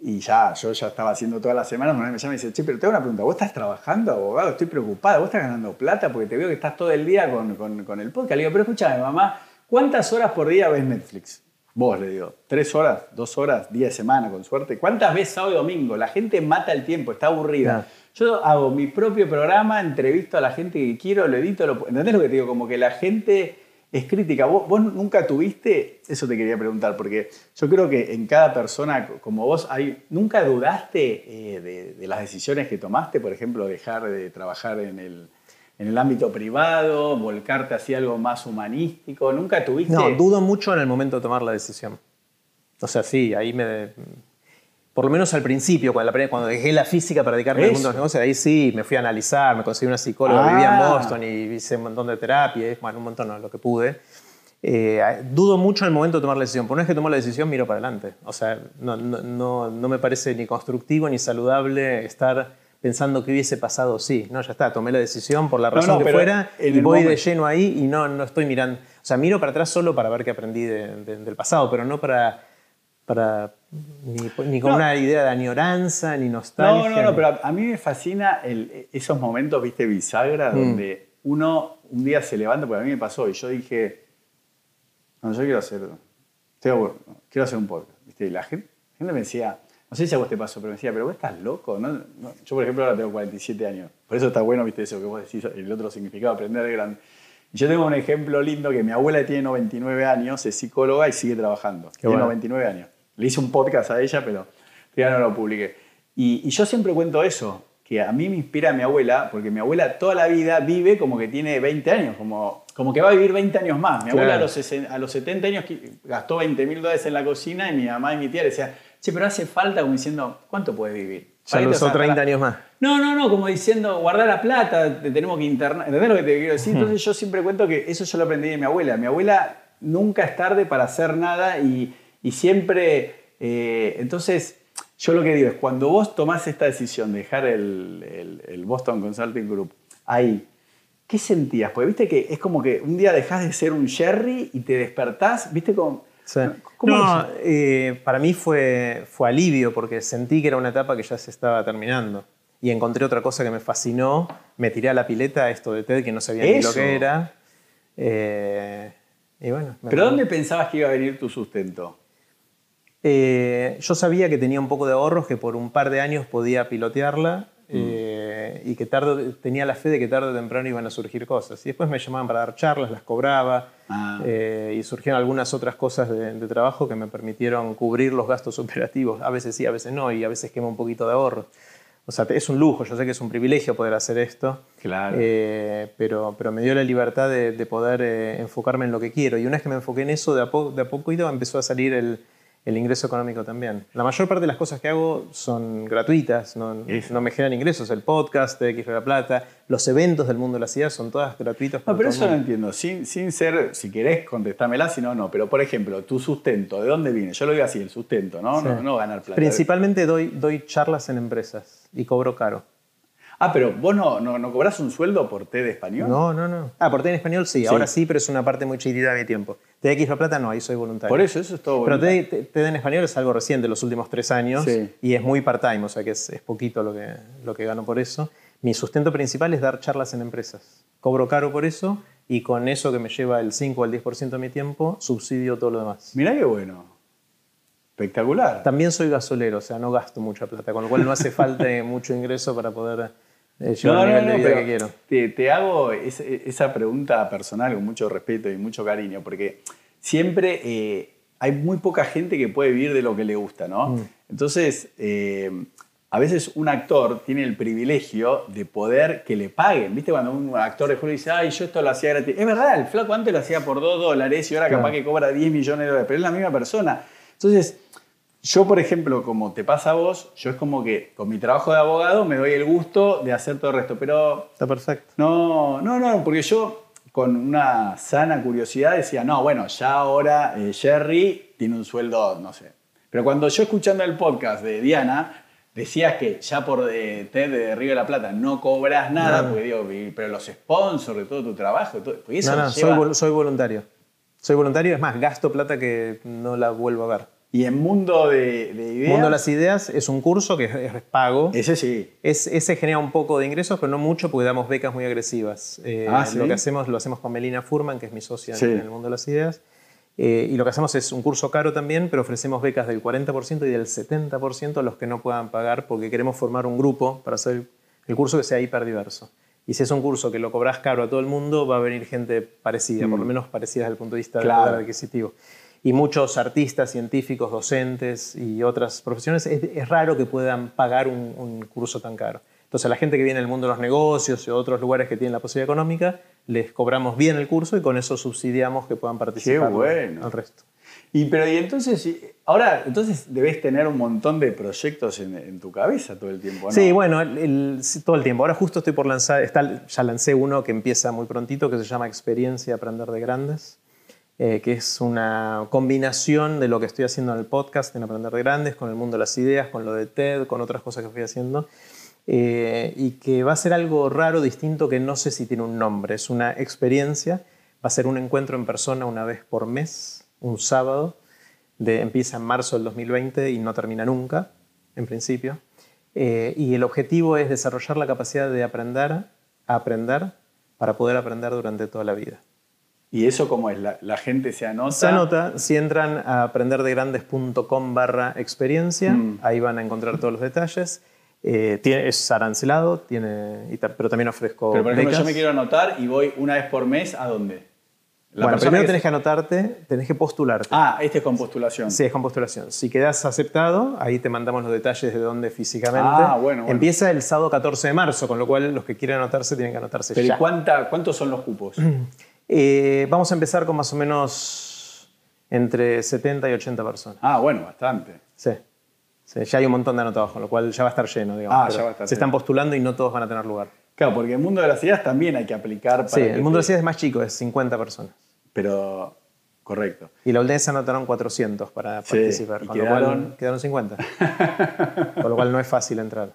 y ya, yo ya estaba haciendo todas las semanas, me llama y dice, che, pero tengo una pregunta, ¿vos estás trabajando, abogado? Estoy preocupada, ¿vos estás ganando plata? Porque te veo que estás todo el día con, con- el podcast. Le digo, pero escúchame, mamá, ¿cuántas horas por día ves Netflix? Vos, le digo, ¿tres horas, dos horas, día de semana, con suerte? ¿Cuántas ves sábado y domingo? La gente mata el tiempo, está aburrida. Yo hago mi propio programa, entrevisto a la gente que quiero, lo edito, lo... ¿entendés lo que te digo? Como que la gente es crítica. ¿Vos, nunca tuviste, eso te quería preguntar, porque yo creo que en cada persona como vos, ¿nunca dudaste eh, de, las decisiones que tomaste? Por ejemplo, dejar de trabajar en el ámbito privado, volcarte hacia algo más humanístico. ¿Nunca tuviste...? No, dudo mucho en el momento de tomar la decisión. O sea, sí, ahí me... Por lo menos al principio, cuando, la- cuando dejé la física para dedicarme al mundo de los negocios, ahí sí, me fui a analizar, me conseguí una psicóloga, Ah. vivía en Boston y hice un montón de terapia, bueno, un montón, no, lo que pude. Eh, dudo mucho en el momento de tomar la decisión. Por una vez que tomo la decisión, miro para adelante. O sea, no, no, no, no me parece ni constructivo ni saludable estar pensando que hubiese pasado sí. No, ya está, tomé la decisión por la razón que fuera y voy de momento- lleno ahí y no, no estoy mirando. O sea, miro para atrás solo para ver qué aprendí de- de- del pasado, pero no para, para ni, ni con No. una idea de añoranza, ni nostalgia. No, no, no, ni- pero a, mí me fascina el- esos momentos, viste, bisagra, Mm. donde uno un día se levanta, porque a mí me pasó, y yo dije, no, yo quiero hacer, estoy aburrido, quiero hacer un podcast, viste, y la gente, la gente me decía, no sé si a vos te pasó, pero me decía, pero vos estás loco, ¿no? Yo, por ejemplo, ahora tengo 47 años, por eso está bueno, viste, eso que vos decís, el otro significado, aprender de grande. Yo tengo un ejemplo lindo que mi abuela tiene 99 años, es psicóloga y sigue trabajando. tiene bueno. 99 años. Le hice un podcast a ella, pero ya no lo publiqué. Y, y yo siempre cuento eso, que a mí me inspira mi abuela, porque mi abuela toda la vida vive como que tiene 20 años, como, como que va a vivir 20 años más. Mi abuela a Claro. los, sesen- a los 70 años gastó 20 mil dólares en la cocina y mi mamá y mi tía le decían, che, pero hace falta como diciendo, ¿cuánto puedes vivir? Ya ¿Para qué lo te usó vas a 30 gastar? años más. No, no, no, como diciendo, guardar la plata, te tenemos que internar. ¿Entendés lo que te quiero decir? Entonces yo siempre cuento que eso yo lo aprendí de mi abuela. Mi abuela nunca es tarde para hacer nada y, y siempre... eh, entonces, yo lo que digo es, cuando vos tomás esta decisión de dejar el, el- el Boston Consulting Group ahí, ¿qué sentías? Porque viste que es como que un día dejás de ser un Jerry y te despertás, ¿viste? Como, Sí. ¿Cómo No, eh, para mí fue, fue alivio porque sentí que era una etapa que ya se estaba terminando. Y encontré otra cosa que me fascinó. Me tiré a la pileta esto de TED que no sabía ni lo Eso. que era. Eh, y bueno. me ¿Pero acordé. dónde pensabas que iba a venir tu sustento? Eh, yo sabía que tenía un poco de ahorros, que por un par de años podía pilotearla Mm. eh, y que tarde, tenía la fe de que tarde o temprano iban a surgir cosas. Y después me llamaban para dar charlas, las cobraba Ah. eh, y surgieron algunas otras cosas de, de trabajo que me permitieron cubrir los gastos operativos. A veces sí, a veces no y a veces quema un poquito de ahorro. O sea, es un lujo, yo sé que es un privilegio poder hacer esto, Claro. eh, pero, pero me dio la libertad de, de poder enfocarme en lo que quiero. Y una vez que me enfoqué en eso, de a, po- de a poco empezó a salir el, el ingreso económico también. La mayor parte de las cosas que hago son gratuitas, no, no me generan ingresos. El podcast de X de la Plata, los eventos del mundo de las ideas son todas gratuitos. No, pero eso no entiendo. Sin, sin ser, si querés contestármela, si no, no. Pero, por ejemplo, tu sustento, ¿de dónde viene? Yo lo digo así, el sustento, ¿no? Sí. No, no ganar plata. Principalmente doy, doy charlas en empresas y cobro caro. Ah, pero vos no, no, no cobrás un sueldo por té de español. No, no, no. Ah, por té en español sí, ahora sí, pero es una parte muy chiquitita de mi tiempo. TX La Plata no, ahí soy voluntario. Por eso, eso es todo Pero. TED TED en español es algo reciente, los últimos tres años, Sí. y es muy part-time, o sea que es, es poquito lo que, lo que gano por eso. Mi sustento principal es dar charlas en empresas. Cobro caro por eso, y con eso que me lleva el 5 o el 10% de mi tiempo, subsidio todo lo demás. Mirá qué bueno. Espectacular. También soy gasolero, o sea, no gasto mucha plata, con lo cual no hace falta mucho ingreso para poder llevar el nivel de vida pero que quiero. Te, te hago es- esa pregunta personal con mucho respeto y mucho cariño, porque siempre eh, hay muy poca gente que puede vivir de lo que le gusta, ¿no? Mm. Entonces, eh, a veces un actor tiene el privilegio de poder que le paguen. ¿Viste cuando un actor de Hollywood dice, ay, yo esto lo hacía gratis? Es verdad, el flaco antes lo hacía por 2 dólares y ahora capaz que cobra 10 millones de dólares, pero es la misma persona. Entonces, yo, por ejemplo, como te pasa a vos, yo es como que con mi trabajo de abogado me doy el gusto de hacer todo el resto, pero Está perfecto. no, no, no, porque yo con una sana curiosidad decía, no, bueno, ya ahora eh, Jerry tiene un sueldo, no sé. Pero cuando yo escuchando el podcast de Diana, decías que ya por eh, TED de Río de la Plata no cobras nada, No. porque digo, pero los sponsors de todo tu trabajo, todo, porque eso No, no, soy, lleva- vol- soy voluntario. Soy voluntario, es más, gasto plata que no la vuelvo a ver. Y en Mundo de, de Ideas, Mundo de las Ideas es un curso que es, es pago. ese sí. Es- ese genera un poco de ingresos, pero no mucho porque damos becas muy agresivas. Eh, Ah, ¿sí? Lo que hacemos lo hacemos con Melina Furman, que es mi socia en- Sí. en el mundo de las ideas. Eh, y lo que hacemos es un curso caro también, pero ofrecemos becas del 40% y del 70% a los que no puedan pagar porque queremos formar un grupo para hacer el curso que sea hiperdiverso. Y si es un curso que lo cobras caro a todo el mundo, va a venir gente parecida, por lo menos parecida desde el punto de vista Mm. Claro. del poder adquisitivo. Y muchos artistas, científicos, docentes y otras profesiones, es, es raro que puedan pagar un, un curso tan caro. Entonces, a la gente que viene del mundo de los negocios y otros lugares que tienen la posibilidad económica, les cobramos bien el curso y con eso subsidiamos que puedan participar bueno. al resto. Y pero y entonces, ahora, entonces debes tener un montón de proyectos en, en tu cabeza todo el tiempo, ¿no? Sí, bueno, el- el- todo el tiempo. Ahora justo estoy por lanzar, está- ya lancé uno que empieza muy prontito, que se llama Experiencia Aprender de Grandes, eh, que es una combinación de lo que estoy haciendo en el podcast, en Aprender de Grandes, con el mundo de las ideas, con lo de TED, con otras cosas que fui haciendo, eh, y que va a ser algo raro, distinto, que no sé si tiene un nombre. Es una experiencia, va a ser un encuentro en persona una vez por mes, un sábado, de, empieza en marzo del 2020 y no termina nunca, en principio. Eh, y el objetivo es desarrollar la capacidad de aprender a aprender para poder aprender durante toda la vida. ¿Y eso cómo es? La, la gente se anota. Se anota, si entran a aprenderdegrandes.com barra experiencia, Mm. ahí van a encontrar todos los detalles. Eh, tiene- es arancelado, tiene, y pero también ofrezco Pero por ejemplo, becas. yo me quiero anotar y voy una vez por mes a dónde? La bueno, primero que tenés que anotarte, tenés que postularte. Ah, este es con postulación. Sí, es con postulación. Si quedas aceptado, ahí te mandamos los detalles de dónde físicamente. Ah, bueno, bueno. Empieza el sábado 14 de marzo, con lo cual los que quieran anotarse tienen que anotarse Pero ¿y ya. cuánta, cuántos son los cupos? Eh, vamos a empezar con más o menos entre 70 y 80 personas. ah, bueno, bastante. Sí. Sí, ya hay un montón de anotados, con lo cual ya va a estar lleno, digamos. Ah, ya va a estar se están postulando y no todos van a tener lugar. Claro, porque el mundo de las ideas también hay que aplicar para Sí, el mundo de las ideas es más chico, es 50 personas. Pero, correcto. Y la ULD se anotaron 400 para Sí, participar, con lo quedaron- cual quedaron 50. con lo cual no es fácil entrar.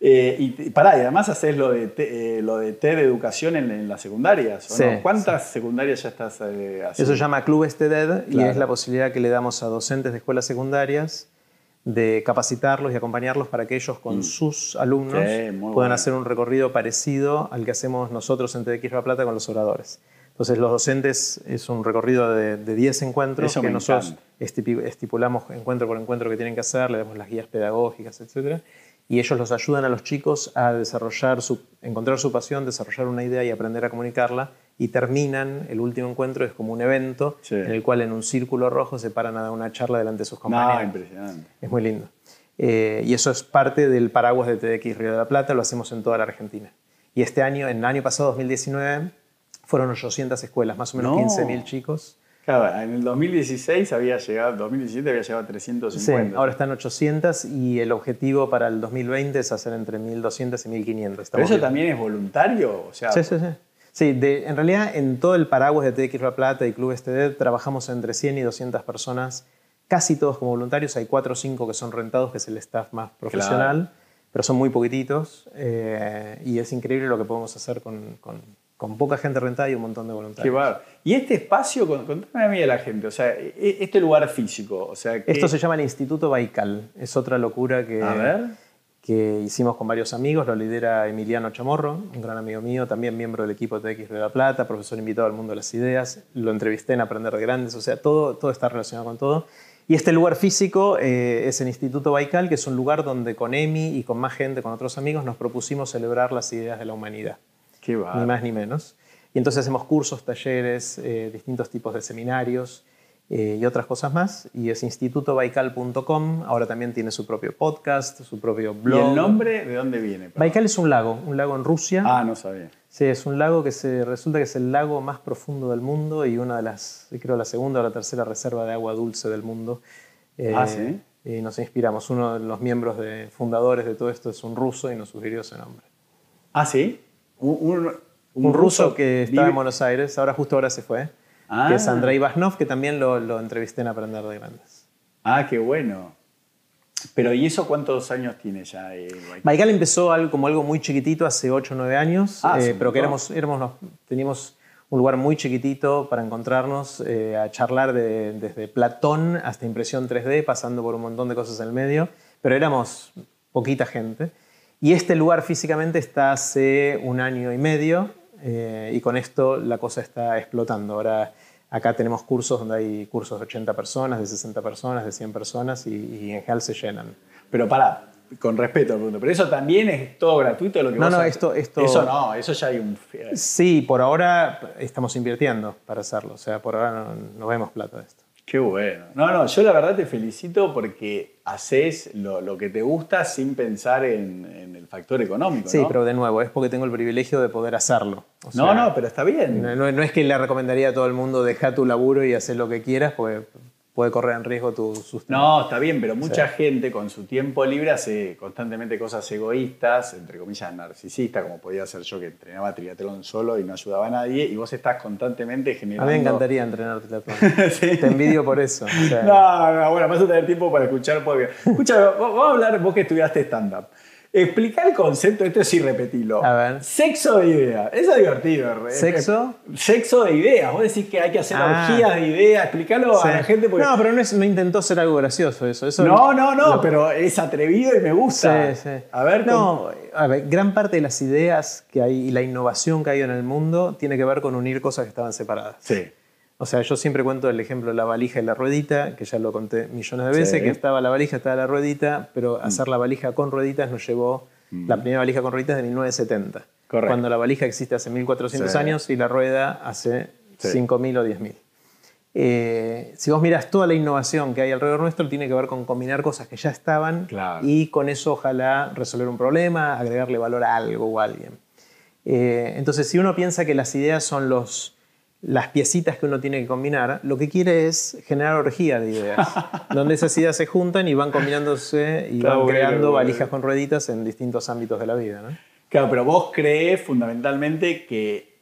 Eh, y pará, y además haces lo de, te- eh, lo de TED de educación en, en las secundarias. ¿o Sí, no? ¿Cuántas secundarias ya estás eh, haciendo? Eso se llama Clubes TED y Claro. es la posibilidad que le damos a docentes de escuelas secundarias de capacitarlos y acompañarlos para que ellos con sus alumnos Mm. Sí, puedan bueno. hacer un recorrido parecido al que hacemos nosotros en TEDx La Plata con los oradores. Entonces los docentes es un recorrido de, de 10 encuentros Eso que nosotros encanta. estipulamos encuentro por encuentro que tienen que hacer, le damos las guías pedagógicas, etc. Y ellos los ayudan a los chicos a desarrollar su, encontrar su pasión, desarrollar una idea y aprender a comunicarla. Y terminan, el último encuentro es como un evento Sí. en el cual en un círculo rojo se paran a dar una charla delante de sus No, compañeros. impresionante. Es muy lindo. Eh, y eso es parte del paraguas de TDX Río de la Plata, lo hacemos en toda la Argentina. Y este año, en el año pasado, 2019, fueron 800 escuelas, más o menos No. 15.000 chicos. Claro, en el 2016 había llegado, 2017 había llegado a Sí, 350. ahora están 800 y el objetivo para el 2020 es hacer entre 1200 y 1500. ¿Pero eso también es voluntario? O sea, Sí, sí, sí. Sí, de- en realidad en todo el paraguas de TX La Plata y Club STD trabajamos entre 100 y 200 personas, casi todos como voluntarios. Hay 4 o 5 que son rentados, que es el staff más profesional, pero son muy poquititos. eh, y es increíble lo que podemos hacer con, con- con poca gente rentada y un montón de Qué voluntarios. bárbaro. Y este espacio, con- contame a mí a la gente, o sea, e- este lugar físico, o sea, que- Esto se llama el Instituto Baikal. Es otra locura que, A ver. que hicimos con varios amigos. Lo lidera Emiliano Chamorro, un gran amigo mío, también miembro del equipo TX de La Plata, profesor invitado al mundo de las ideas. Lo entrevisté en Aprender de Grandes, o sea, todo, todo está relacionado con todo. Y este lugar físico eh, es el Instituto Baikal, que es un lugar donde con Emi y con más gente, con otros amigos, nos propusimos celebrar las ideas de la humanidad Qué ni más ni menos. Y entonces hacemos cursos, talleres, eh, distintos tipos de seminarios eh, y otras cosas más. Y es institutobaikal.com. Ahora también tiene su propio podcast, su propio ¿Y blog. el nombre de dónde viene? Perdón. Baikal es un lago, un lago en Rusia. Ah, no sabía. Sí, es un lago que se, resulta que es el lago más profundo del mundo y una de las, creo, la segunda o la tercera reserva de agua dulce del mundo. Eh, Ah, ¿sí? Y nos inspiramos. Uno de los miembros de, fundadores de todo esto es un ruso y nos sugirió ese nombre. Ah, ¿sí? Un, un- un ruso que estaba vive- en Buenos Aires, ahora justo ahora se fue, Ah. que es Andrei Vasnov, que también lo, lo entrevisté en Aprender de Grandes. Ah, qué bueno. Pero ¿y eso cuántos años tiene ya? eh, Baikal? Empezó algo, como algo muy chiquitito hace 8 o 9 años, Ah, eh, pero que éramos, éramos teníamos un lugar muy chiquitito para encontrarnos, eh, a charlar de- desde Platón hasta impresión 3D, pasando por un montón de cosas en el medio, pero éramos poquita gente. Y este lugar físicamente está hace un año y medio eh, y con esto la cosa está explotando. Ahora acá tenemos cursos donde hay cursos de 80 personas, de 60 personas, de 100 personas y, y en general se llenan. Pero para, con respeto al pregunto, pero eso también es todo gratuito lo que No, vos no, haces? esto- esto- Eso no, eso ya hay un... Sí, por ahora estamos invirtiendo para hacerlo. O sea, por ahora no, no vemos plata de esto. Qué bueno. No, no, yo la verdad te felicito porque haces lo, lo que te gusta sin pensar en, en el factor económico, Sí, ¿no? pero de nuevo, es porque tengo el privilegio de poder hacerlo. O No, no, pero está bien. No, no- no es que le recomendaría a todo el mundo deja tu laburo y hacer lo que quieras, porque puede correr en riesgo tu sustento. No, está bien, pero mucha gente con su tiempo libre hace constantemente cosas egoístas, entre comillas narcisistas, como podía ser yo que entrenaba triatlón solo y no ayudaba a nadie, y vos estás constantemente A generando... mí me encantaría entrenar triatlón. Sí. Te envidio por eso. o sea, No, no, bueno, vas a tener tiempo para escuchar. Escucha, vamos a hablar, vos que estudiaste stand-up. Explica el concepto, esto es irrepetirlo. A ver. Sexo de ideas. Eso es divertido. re- ¿Sexo? Sexo de ideas. Vos decís que hay que hacer Ah. orgías de ideas. Explícalo sí. a la gente porque. No, pero no, es- no intentó ser algo gracioso eso. eso No, no, no, lo- pero es atrevido y me gusta. Sí, sí. A ver, no, a ver, gran parte de las ideas que hay y la innovación que hay en el mundo tiene que ver con unir cosas que estaban separadas. Sí. O sea, yo siempre cuento el ejemplo de la valija y la ruedita, que ya lo conté millones de veces, Sí. Mm. que estaba la valija, estaba la ruedita, pero hacer la valija con rueditas nos llevó, la primera valija con rueditas de 1970. Correcto. Cuando la valija existe hace 1400 Sí. años y la rueda hace Sí. 5000 o 10000. Eh, si vos miras toda la innovación que hay alrededor nuestro, tiene que ver con combinar cosas que ya estaban Claro. y con eso ojalá resolver un problema, agregarle valor a algo o a alguien. Eh, entonces, si uno piensa que las ideas son los, las piecitas que uno tiene que combinar, lo que quiere es generar orgía de ideas, donde esas ideas se juntan y van combinándose y van creando bueno. valijas con rueditas en distintos ámbitos de la vida. ¿no? Claro, pero vos crees fundamentalmente que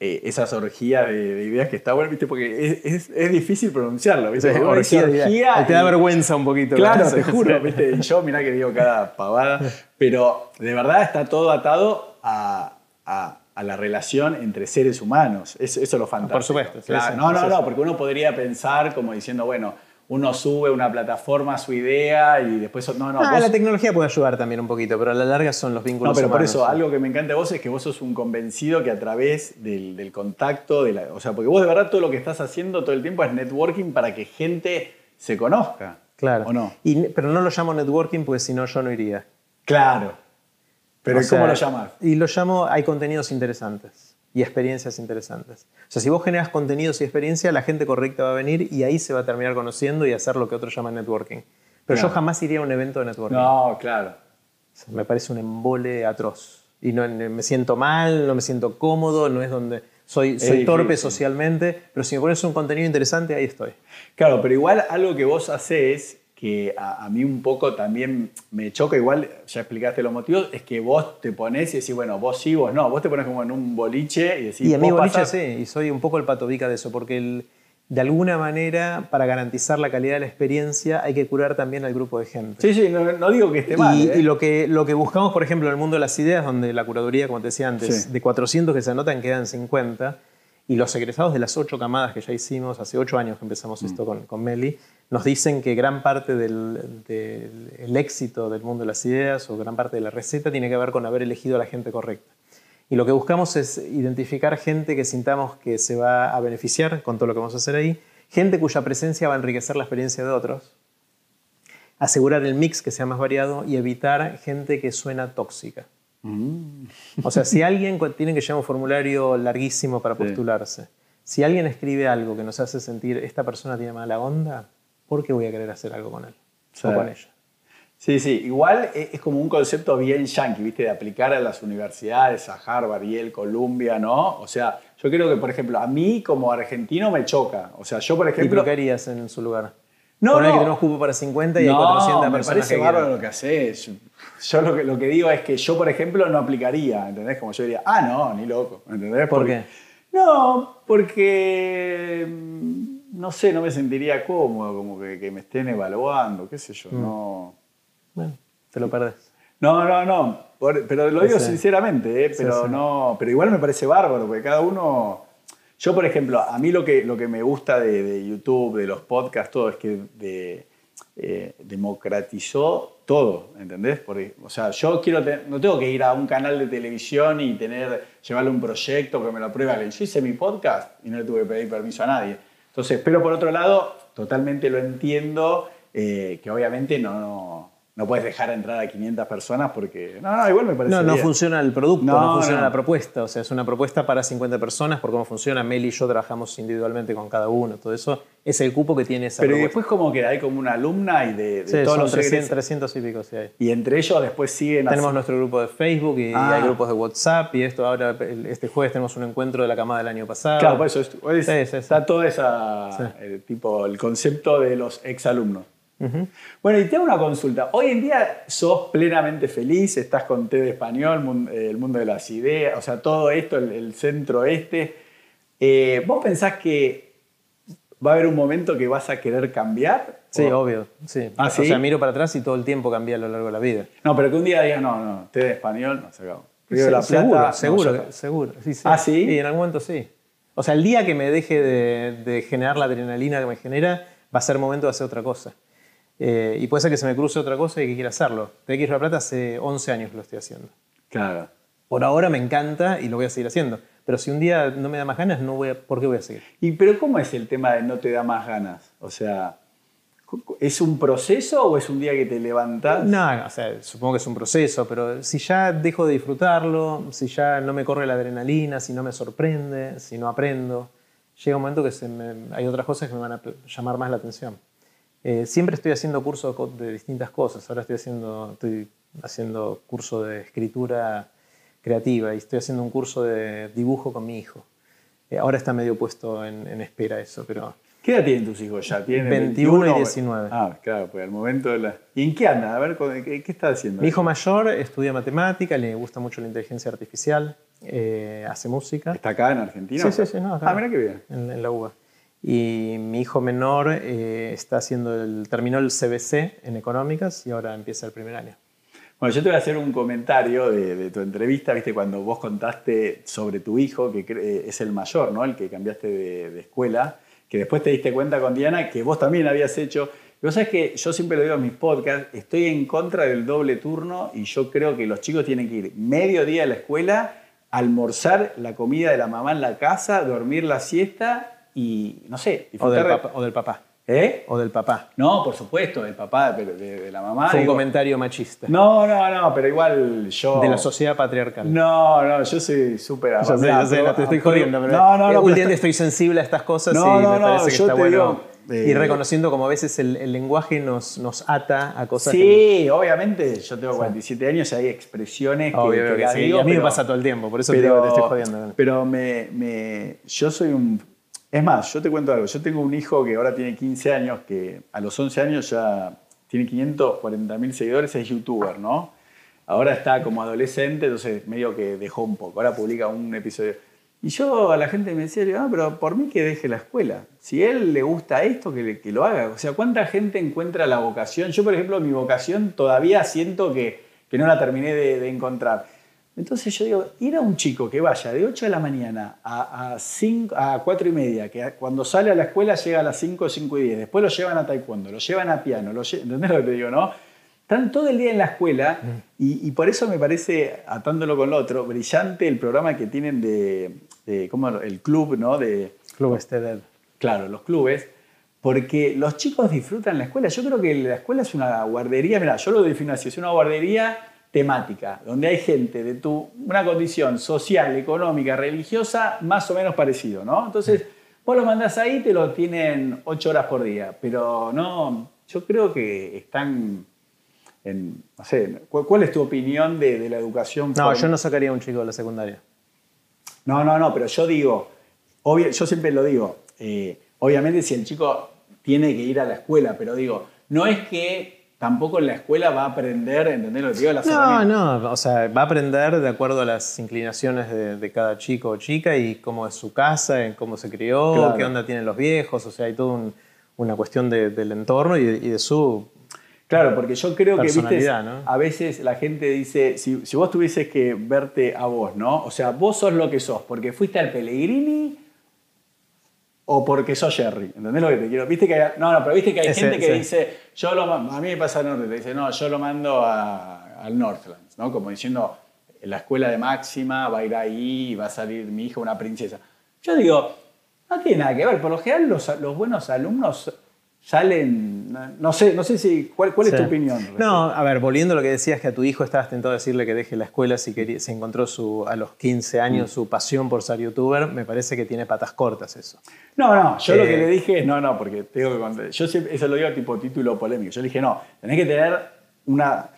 eh, esas orgías de, de ideas que está bueno, ¿viste? Porque es, es- es difícil pronunciarlo, ¿viste? Dice Orgía de ideas. Te da y- vergüenza un poquito. Claro, ¿verdad? te juro, ¿viste? Y yo, mirá que digo cada pavada, pero de verdad está todo atado a, a- a la relación entre seres humanos. Eso, eso es lo fantástico. Por supuesto, Claro. no, no, no, porque uno podría pensar como diciendo, bueno, uno sube una plataforma su idea y después. No, no, Ah, vos- la tecnología puede ayudar también un poquito, pero a la larga son los vínculos no, pero por humanos, eso, sí. algo que me encanta de vos es que vos sos un convencido que a través del, del contacto, de la, o sea, porque vos de verdad todo lo que estás haciendo todo el tiempo es networking para que gente se conozca. Claro. ¿O no? Y- pero no lo llamo networking porque si no yo no iría. Claro. Pero O ¿y ¿cómo sea, lo llamas? Y lo llamo, hay contenidos interesantes y experiencias interesantes. O sea, si vos generas contenidos y experiencia, la gente correcta va a venir y ahí se va a terminar conociendo y hacer lo que otros llaman networking. Pero Claro. yo jamás iría a un evento de networking. No, claro. O sea, me parece un embole atroz. Y no, me siento mal, no me siento cómodo, no es donde... Soy, soy torpe socialmente, pero si me pones un contenido interesante, ahí estoy. Claro, pero igual algo que vos haces, que a, a mí un poco también me choca, igual ya explicaste los motivos, es que vos te pones y decís, bueno, vos sí, vos no. Vos te pones como en un boliche y decís, y a mí vos boliche pasás- sí, y soy un poco el patobica de eso, porque el- de alguna manera, para garantizar la calidad de la experiencia, hay que curar también al grupo de gente. Sí, sí, no, no digo que esté mal. Y, ¿eh? y lo, que, lo que buscamos, por ejemplo, en el mundo de las ideas, donde la curaduría, como te decía antes, Sí. de 400 que se anotan quedan 50, y los egresados de las ocho camadas que ya hicimos, hace ocho años que empezamos esto con, con Meli, nos dicen que gran parte del, del- el éxito del mundo de las ideas o gran parte de la receta tiene que ver con haber elegido a la gente correcta. Y lo que buscamos es identificar gente que sintamos que se va a beneficiar con todo lo que vamos a hacer ahí, gente cuya presencia va a enriquecer la experiencia de otros, asegurar el mix que sea más variado y evitar gente que suena tóxica. Mm. O sea, si alguien tiene que llevar un formulario larguísimo para Sí. postularse, si alguien escribe algo que nos hace sentir esta persona tiene mala onda, ¿por qué voy a querer hacer algo con él Sí. o con ella? Sí, sí, igual e- es como un concepto bien yankee, ¿viste? De aplicar a las universidades, a Harvard, Yale, Columbia, ¿no? O sea, yo creo que, por ejemplo, a mí como argentino me choca. O sea, yo, por ¿Y ejemplo... tú qué harías en su lugar? No, Poner no. que tenemos cupo para 50 y hay no, 400 me parece que bárbaro lo que haces. Yo, lo, que, lo que digo es que yo, por ejemplo, no aplicaría, ¿entendés? Como yo diría, ah, no, ni loco, ¿entendés? ¿Por Porque- qué? No, porque, mm, no sé, no me sentiría cómodo, como que, que me estén evaluando, qué sé yo, Mm. no... Bueno, te lo perdés. No, no, no. Por- pero lo digo Sí. sinceramente, ¿eh? Sí, pero sí. no. Pero igual me parece bárbaro, porque cada uno. Yo, por ejemplo, a mí lo que, lo que me gusta de, de YouTube, de los podcasts, todo, es que de- eh, democratizó todo, ¿entendés? Porque, o sea, yo quiero te- no tengo que ir a un canal de televisión y tener, llevarle un proyecto que me lo apruebe. Yo hice mi podcast y no le tuve que pedir permiso a nadie. Entonces, pero por otro lado, totalmente lo entiendo, eh, que obviamente no, no, no puedes dejar entrar a 500 personas porque... No, no, igual me parece No, no bien. funciona el producto, no, No, funciona no. la propuesta. O sea, es una propuesta para 50 personas, por cómo funciona. Mel y yo trabajamos individualmente con cada uno, todo eso. Es el cupo que tiene esa Pero y propuesta. después como que hay como una alumna y de, de Sí, todos son los 300, egresados. 300 y pico, sí hay. Y entre ellos después siguen Tenemos así. nuestro grupo de Facebook y Ah. hay grupos de WhatsApp y esto ahora, este jueves tenemos un encuentro de la camada del año pasado. Claro, por eso es- es- Sí, sí, sí. está todo esa, el tipo, el concepto de los exalumnos. Bueno, y te hago una consulta. Hoy en día sos plenamente feliz, estás con TED Español, el mundo de las ideas, o sea, todo esto, el, el centro este. Eh, ¿Vos pensás que va a haber un momento que vas a querer cambiar? Sí, O- obvio. Sí. ¿Ah, o sí? sea, miro para atrás y todo el tiempo cambia a lo largo de la vida. No, pero que un día digas, no, no, TED Español, no se acabó. Río de la Sí, Plata, seguro, no, seguro, seguro. Sí, sí. ¿Ah, sí? en algún momento sí. O sea, el día que me deje de, de generar la adrenalina que me genera, va a ser momento de hacer otra cosa. Eh, y puede ser que se me cruce otra cosa y que quiera hacerlo. TX Río de la Plata hace 11 años que lo estoy haciendo. Claro. Por ahora me encanta y lo voy a seguir haciendo. Pero si un día no me da más ganas, no voy a, ¿por qué voy a seguir? ¿Y pero cómo es el tema de no te da más ganas? O sea, ¿es un proceso o es un día que te levantás? No, o sea, supongo que es un proceso, pero si ya dejo de disfrutarlo, si ya no me corre la adrenalina, si no me sorprende, si no aprendo, llega un momento que se me- hay otras cosas que me van a llamar más la atención. Eh, siempre estoy haciendo cursos de distintas cosas. Ahora estoy haciendo, estoy haciendo curso de escritura creativa y estoy haciendo un curso de dibujo con mi hijo. Eh, ahora está medio puesto en, en espera eso, pero ¿Qué edad tienen tus hijos ya? ¿Tienen 21 y 21? 19. Ah, claro, pues al momento de la... ¿Y en qué anda? A ver, ¿qué, qué está haciendo? Mi hijo mayor estudia matemática, le gusta mucho la inteligencia artificial, eh, hace música. ¿Está acá en Argentina? Sí, sí, sí, no, acá. Ah, mira qué bien. En, en la UBA. Y mi hijo menor eh, está haciendo el, terminó el CBC en económicas y ahora empieza el primer año. Bueno, yo te voy a hacer un comentario de, de tu entrevista, viste, cuando vos contaste sobre tu hijo, que eh, es el mayor, ¿no? El que cambiaste de, de escuela, que después te diste cuenta con Diana que vos también habías hecho. Y vos sabés que yo siempre lo digo en mis podcasts, estoy en contra del doble turno y yo creo que los chicos tienen que ir medio día a la escuela, almorzar la comida de la mamá en la casa, dormir la siesta y, no sé, O del, papá, o del papá. ¿Eh? O del papá. No, por supuesto, del papá, pero de, de la mamá. Fue un digo- comentario machista. No, no, no, pero igual yo... De la sociedad patriarcal. No, no, yo soy súper Ya sé, no te estoy jodiendo, pero No, no, no. pero últimamente estoy sensible a estas cosas No, y no, me parece que yo está te bueno digo, Eh, Y reconociendo como a veces el, el lenguaje nos, nos ata a cosas que... Sí, obviamente, yo tengo 47 años y hay expresiones que, Obvio, que que las sí. digo, a mí me pero- pasa todo el tiempo, por eso te digo que te estoy jodiendo. Pero me, me- yo soy un... Es más, yo te cuento algo. Yo tengo un hijo que ahora tiene 15 años, que a los 11 años ya tiene 540 mil seguidores, es youtuber, ¿no? Ahora está como adolescente, entonces medio que dejó un poco. Ahora publica un episodio. Y yo a la gente me decía, no, pero por mí que deje la escuela. Si a él le gusta esto, que, le- que lo haga. O sea, ¿cuánta gente encuentra la vocación? Yo, por ejemplo, mi vocación todavía siento que, que no la terminé de, de encontrar. Entonces yo digo, ir a un chico que vaya de 8 de la mañana a, a, 5, a 4 y media, que cuando sale a la escuela llega a las 5, 5 y 10, después lo llevan a taekwondo, lo llevan a piano, lo lle- ¿entendés lo que te digo, no? Están todo el día en la escuela y, y por eso me parece, atándolo con lo otro, brillante el programa que tienen de, de ¿cómo? el club, ¿no? De, Club este Dead. claro, los clubes, porque los chicos disfrutan la escuela. Yo creo que la escuela es una guardería, mira, yo lo defino así, es una guardería temática, donde hay gente de tu, una condición social, económica, religiosa, más o menos parecido, ¿no? Entonces, vos lo mandás ahí, te lo tienen ocho horas por día, pero no, yo creo que están en, no sé, ¿cuál, es tu opinión de, de la educación? No, yo no sacaría a un chico de la secundaria. no, no, no, pero yo digo, obvia- yo siempre lo digo, eh, obviamente si el chico tiene que ir a la escuela, pero digo, no es que tampoco en la escuela va a aprender, ¿entendés lo que digo? Las No, no, o sea, va a aprender de acuerdo a las inclinaciones de, de cada chico o chica y cómo es su casa, en cómo se crió, Claro. qué onda tienen los viejos, o sea, hay toda un- una cuestión de- del entorno y de, y de su... Claro, porque yo creo que, viste, ¿no? a veces la gente dice, si, si vos tuvieses que verte a vos, ¿no? O sea, vos sos lo que sos, porque fuiste al Pellegrini o porque sos Jerry, ¿entendés lo que te quiero? Viste que hay, no, no, pero viste que hay Ese, gente que sí. dice, yo lo a mí me pasa norte, te dice, no, yo lo mando a- al Northlands, ¿no? Como diciendo, en la escuela de máxima va a ir ahí y va a salir mi hija una princesa. Yo digo, no tiene nada que ver, por lo general los, los buenos alumnos salen, no, sé, no sé si, ¿cuál, cuál es tu opinión? No, a ver, volviendo a lo que decías, que a tu hijo estabas tentado a decirle que deje la escuela si quería, se encontró su, a los 15 años su pasión por ser youtuber, me parece que tiene patas cortas eso. No, no, yo lo que Eh, le dije es, no, no, porque tengo que yo siempre, eso lo digo tipo título polémico. Yo le dije, no, tenés que tener una,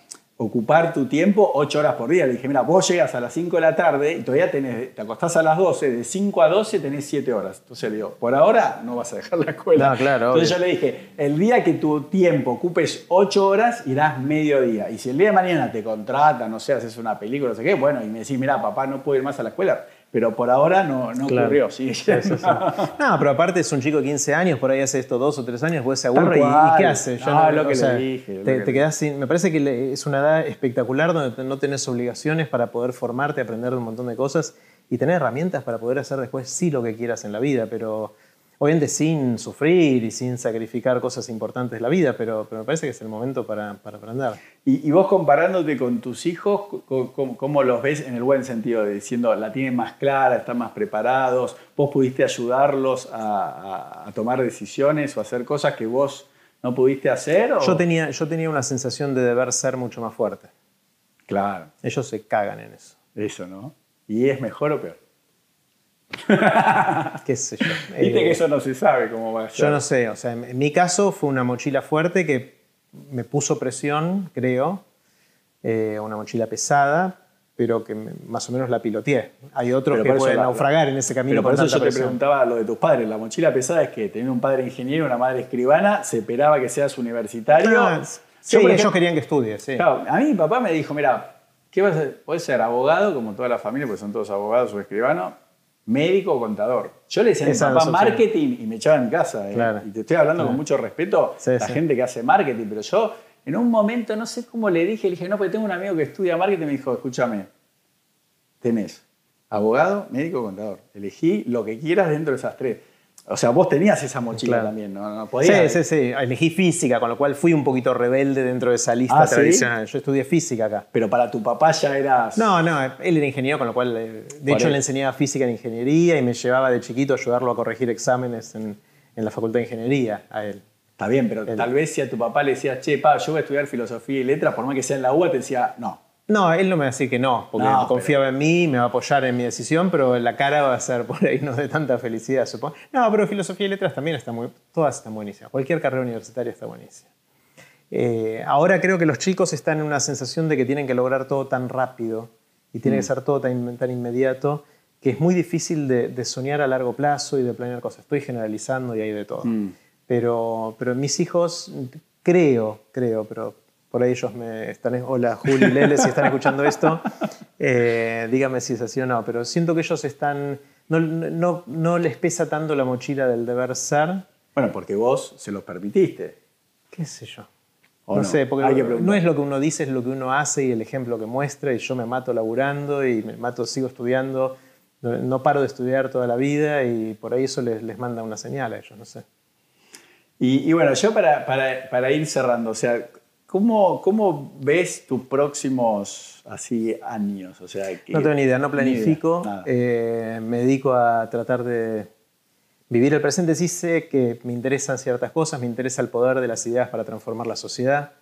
ocupar tu tiempo ocho horas por día. Le dije, mira, vos llegas a las 5 de la tarde y todavía tenés, te acostás a las 12, de 5 a 12 tenés 7 horas. Entonces le digo, por ahora no vas a dejar la escuela. No, claro, Entonces obvio. yo le dije, el día que tu tiempo ocupes 8 horas, irás mediodía. Y si el día de mañana te contratan, no sé, haces una película, no sé qué, bueno, y me decís, mira, papá, no puedo ir más a la escuela. Pero por ahora no, no Claro. ocurrió. Sí, sí, sí. No, pero aparte es un chico de 15 años, por ahí hace esto dos o tres años, después se aburre y, y ¿qué hace? No, lo o que le sea, dije, lo Te, que te le quedás sin. Me parece que le- es una edad espectacular donde no tenés obligaciones para poder formarte, aprender un montón de cosas y tener herramientas para poder hacer después sí lo que quieras en la vida, pero obviamente sin sufrir y sin sacrificar cosas importantes de la vida, pero, pero me parece que es el momento para, para aprender. Y, y vos comparándote con tus hijos, co- ¿cómo los ves en el buen sentido? De diciendo, la tienen más clara, están más preparados, vos pudiste ayudarlos a, a- a tomar decisiones o hacer cosas que vos no pudiste hacer. o- Yo tenía, yo tenía una sensación de deber ser mucho más fuerte. Claro, Ellos se cagan en eso. eso, ¿no? ¿Y es mejor o peor? ¿Qué sé yo? Viste Eh, que eso no se sabe cómo va a ser. Yo no sé, o sea, en en mi caso fue una mochila fuerte que me puso presión, creo, eh, una mochila pesada, pero que más o menos la piloteé. Hay otros Pero que pueden la- naufragar en ese camino Pero por eso yo te presión. preguntaba lo de tus padres. La mochila pesada es que tener un padre ingeniero, una madre escribana, se esperaba que seas universitario. Ah, sí, ellos ejemplo- querían que estudie, sí. Claro, a mí mi papá me dijo, mira, ¿qué vas a hacer? Podés ser abogado, como toda la familia, porque son todos abogados o escribanos, médico o contador. Yo le decía a mi papá marketing y me echaba en casa. ¿eh? Claro. Y te estoy hablando Claro. con mucho respeto Sí, la sí. gente que hace marketing, pero yo en un momento, no sé cómo le dije, le dije, no, porque tengo un amigo que estudia marketing y me dijo, escúchame, tenés abogado, médico o contador. Elegí lo que quieras dentro de esas tres. O sea, vos tenías esa mochila Claro. también, ¿no? no Sí, podías. sí, sí. Elegí física, con lo cual fui un poquito rebelde dentro de esa lista Ah, ¿sí? tradicional. Yo estudié física acá. Pero para tu papá ya eras... No, no, él era ingeniero, con lo cual, eh, de hecho, le enseñaba física en ingeniería y me llevaba de chiquito a ayudarlo a corregir exámenes en, en la facultad de ingeniería a él. Está bien, pero El- tal vez si a tu papá le decías, che, pa, yo voy a estudiar filosofía y letras, por más que sea en la UBA, te decía, no. No, él no me va a decir que no, porque No, confiaba en mí, me va a apoyar en mi decisión, pero la cara va a ser por ahí no de tanta felicidad, supongo. No, pero filosofía y letras también está muy, todas están buenísimas. Cualquier carrera universitaria está buenísima. Eh, ahora creo que los chicos están en una sensación de que tienen que lograr todo tan rápido y tiene Mm. que ser todo tan, tan inmediato que es muy difícil de, de soñar a largo plazo y de planear cosas. Estoy generalizando y hay de todo. Mm. Pero, pero mis hijos, creo, creo, pero por ahí ellos me están... Hola, Juli, Lele, si están escuchando esto, eh, dígame si es así o no, pero siento que ellos están... No, no, no les pesa tanto la mochila del deber ser, Bueno, porque vos se los permitiste. qué sé yo. ¿O No, no? sé, porque no es lo que uno dice, es lo que uno hace y el ejemplo que muestra. Y yo me mato laburando y me mato, sigo estudiando. No, no paro de estudiar toda la vida y por ahí eso les, les manda una señal a ellos, no sé. Y, y bueno, yo para, para- para ir cerrando, o sea, ¿cómo, cómo ves tus próximos así años? O sea, que- No tengo ni idea, no ni idea, planifico. nada. eh, me dedico a tratar de vivir el presente. Sí sé que me interesan ciertas cosas, me interesa el poder de las ideas para transformar la sociedad,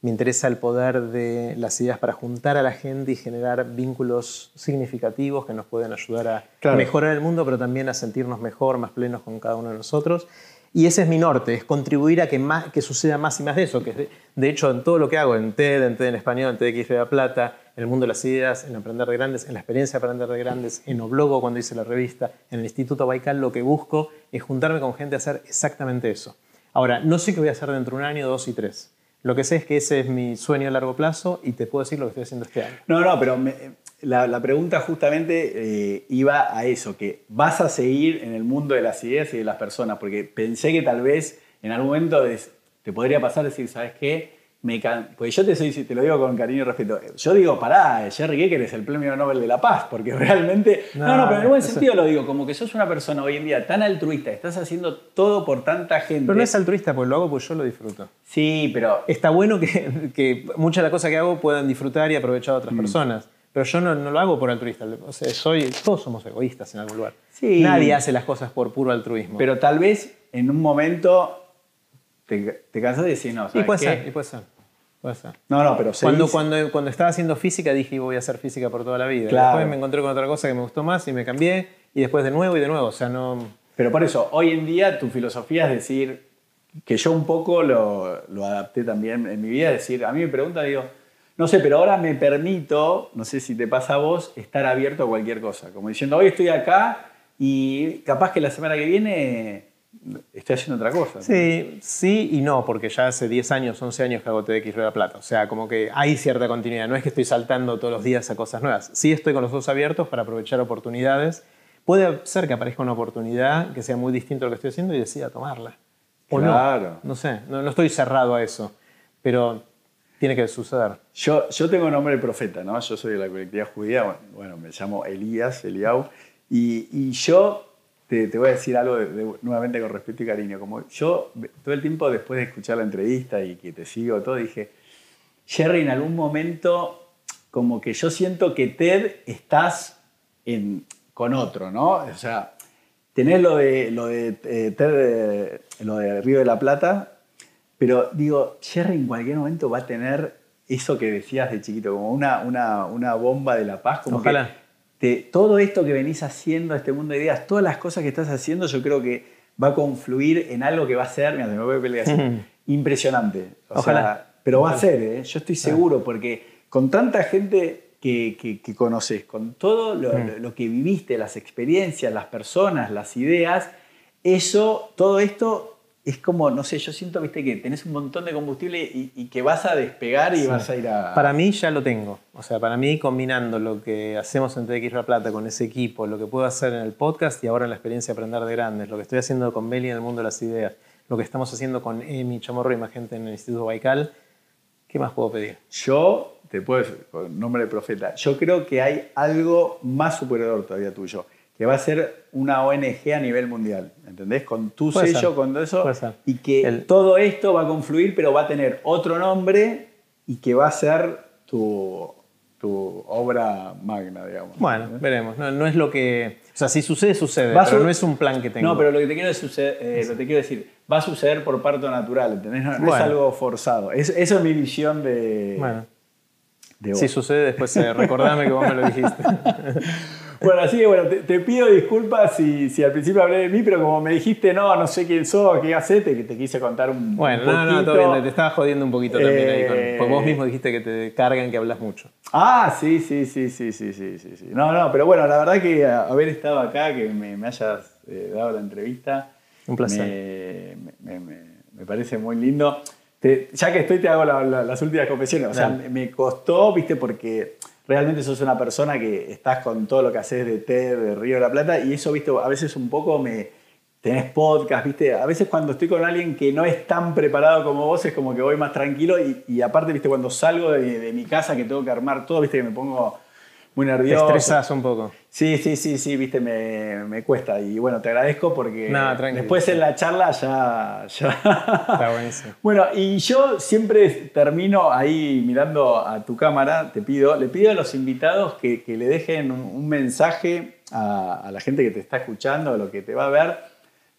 me interesa el poder de las ideas para juntar a la gente y generar vínculos significativos que nos pueden ayudar a Claro. mejorar el mundo, pero también a sentirnos mejor, más plenos con cada uno de nosotros. Y ese es mi norte, es contribuir a que, más, que suceda más y más de eso. Que de, hecho, en todo lo que hago, en TED, en TED en español, en TEDx de la Plata, en el mundo de las ideas, en Aprender de Grandes, en la experiencia de Aprender de Grandes, en Oblogo cuando hice la revista, en el Instituto Baikal, lo que busco es juntarme con gente a hacer exactamente eso. Ahora, no sé qué voy a hacer dentro de un año, dos y tres. Lo que sé es que ese es mi sueño a largo plazo y te puedo decir lo que estoy haciendo este año. No, no, pero me- la, la pregunta justamente eh, iba a eso, que vas a seguir en el mundo de las ideas y de las personas, porque pensé que tal vez en algún momento des- te podría pasar decir, ¿sabes qué? Me can- Porque yo te, soy, te lo digo con cariño y respeto. Yo digo, pará, Jerry Kecker es el premio Nobel de la Paz, porque realmente... No, no, No, pero en el buen eso- sentido lo digo, como que sos una persona hoy en día tan altruista, estás haciendo todo por tanta gente. Pero no es altruista, porque lo hago porque yo lo disfruto. Sí, pero... Está bueno que, que muchas de las cosas que hago puedan disfrutar y aprovechar a otras Mm. personas. Pero yo no, no lo hago por altruista. O sea, soy, todos somos egoístas en algún lugar. Sí. Nadie hace las cosas por puro altruismo. Pero tal vez en un momento te, te cansas de decir, no, y ¿sabes puede qué? ser, y puede ser. Puede ser. No, no, pero Cuando, seguís- cuando, cuando estaba haciendo física dije voy a hacer física por toda la vida. Claro. Después me encontré con otra cosa que me gustó más y me cambié. Y después de nuevo y de nuevo. O sea, no... Pero por eso, hoy en día tu filosofía es decir, que yo un poco lo, lo adapté también en mi vida, es decir, a mí me preguntan, digo, no sé, pero ahora me permito, no sé si te pasa a vos, estar abierto a cualquier cosa. Como diciendo, hoy estoy acá y capaz que la semana que viene estoy haciendo otra cosa. Sí, sí y no, porque ya hace 10 años, 11 años que hago TDX Rueda Plata. O sea, como que hay cierta continuidad. No es que estoy saltando todos los días a cosas nuevas. Sí estoy con los ojos abiertos para aprovechar oportunidades. Puede ser que aparezca una oportunidad que sea muy distinta a lo que estoy haciendo y decida tomarla. O Claro. no. No sé, no, no estoy cerrado a eso. Pero tiene que suceder. Yo, yo tengo nombre de profeta, ¿no? Yo soy de la colectividad judía, bueno, me llamo Elías, Eliau, y, y yo te, te voy a decir algo nuevamente con respeto y cariño. Como yo, todo el tiempo después de escuchar la entrevista y que te sigo todo, dije, Jerry, en algún momento, como que yo siento que Ted estás en- con otro, ¿no? O sea, tenés lo de, lo de eh, Ted, eh, lo de Río de la Plata, pero digo, Jerry en cualquier momento va a tener eso que decías de chiquito, como una, una, una bomba de la paz. Como Ojalá. que te- todo esto que venís haciendo, este mundo de ideas, todas las cosas que estás haciendo, yo creo que va a confluir en algo que va a ser, mira, se me voy a pelear así, impresionante. O Ojalá. sea, pero va a ser, ¿eh? yo estoy seguro, porque con tanta gente que, que, que conoces, con todo lo, lo- lo que viviste, las experiencias, las personas, las ideas, eso, todo esto es como, no sé, yo siento, viste, que tenés un montón de combustible y, y que vas a despegar y vas a ir a... Para mí ya lo tengo. O sea, para mí combinando lo que hacemos en TX La Plata con ese equipo, lo que puedo hacer en el podcast y ahora en la experiencia Aprender de Grandes, lo que estoy haciendo con Beli en el mundo de las ideas, lo que estamos haciendo con Emi Chamorro y más gente en el Instituto Baikal, ¿qué más puedo pedir? Yo, te puedo con nombre de profeta, yo creo que hay algo más superior todavía tuyo, que va a ser una ONG a nivel mundial, ¿entendés? Con tu Puede sello, ser, con todo eso, y que El- todo esto va a confluir, pero va a tener otro nombre y que va a ser tu, tu obra magna, digamos. Bueno, veremos. No, no es lo que... O sea, si sucede, sucede, Va pero su- no es un plan que tengo. No, pero lo que te quiero, suceder- eh, lo que te quiero decir, va a suceder por parto natural, ¿entendés? No, no es algo forzado. Es- eso es mi visión de, Bueno, De. Si sucede, después eh, recordame que vos me lo dijiste. Bueno, así que bueno, te, te pido disculpas si, si al principio hablé de mí, pero como me dijiste, no, no sé quién sos, qué haces, te, te quise contar un, Bueno, un no, no, todo poquito. bien, te estaba jodiendo un poquito también ahí. Con, Eh, porque vos mismo dijiste que te cargan, que hablas mucho. Ah, sí, sí, sí, sí, sí, sí, sí, sí. No, no, pero bueno, la verdad que haber estado acá, que me, me hayas eh, dado la entrevista. Un placer. Me, me- me- me parece muy lindo. Te- ya que estoy, te hago la- la- las últimas confesiones. O sea, Dale. me costó, viste, porque realmente sos una persona que estás con todo lo que haces de TED, de Río de la Plata, y eso, viste, a veces un poco me. Tenés podcast, viste. A veces cuando estoy con alguien que no es tan preparado como vos, es como que voy más tranquilo. Y, aparte, viste, cuando salgo de mi casa que tengo que armar todo, viste, que me pongo muy Te nervioso. estresás un poco. Sí, sí, sí, sí, viste, me, me cuesta. Y bueno, te agradezco porque No, después en la charla ya. ya... Está buenísimo. Bueno, y yo siempre termino ahí mirando a tu cámara, te pido, le pido a los invitados que, que le dejen un, un mensaje a, a la gente que te está escuchando, a lo que te va a ver,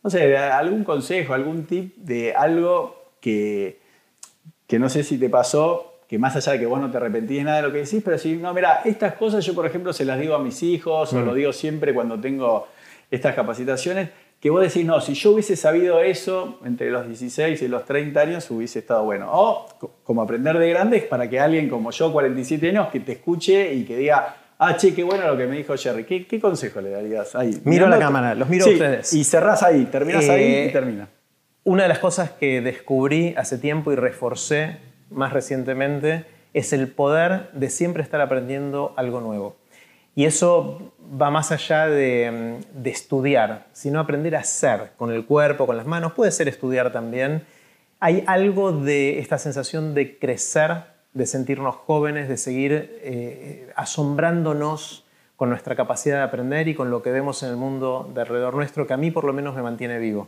no sé, algún consejo, algún tip de algo que, que no sé si te pasó, que más allá de que vos no te arrepentís de nada de lo que decís, pero si no, mira, estas cosas yo, por ejemplo, se las digo a mis hijos o lo digo siempre cuando tengo estas capacitaciones, que vos decís, no, si yo hubiese sabido eso entre los 16 y los 30 años, hubiese estado bueno. O co- como aprender de grandes para que alguien como yo, 47 años, que te escuche y que diga, ah, che, qué bueno lo que me dijo Jerry. ¿Qué, qué consejo le darías ahí? Miro la cámara, los miro a ustedes. Y cerrás ahí, terminás ahí Eh, y termina. Una de las cosas que descubrí hace tiempo y reforcé más recientemente es el poder de siempre estar aprendiendo algo nuevo. Y eso va más allá de, mm, de estudiar, sino aprender a hacer con el cuerpo, con las manos. Puede ser estudiar también. Hay algo de esta sensación de crecer, de sentirnos jóvenes, de seguir eh, asombrándonos con nuestra capacidad de aprender y con lo que vemos en el mundo de alrededor nuestro, que a mí por lo menos me mantiene vivo.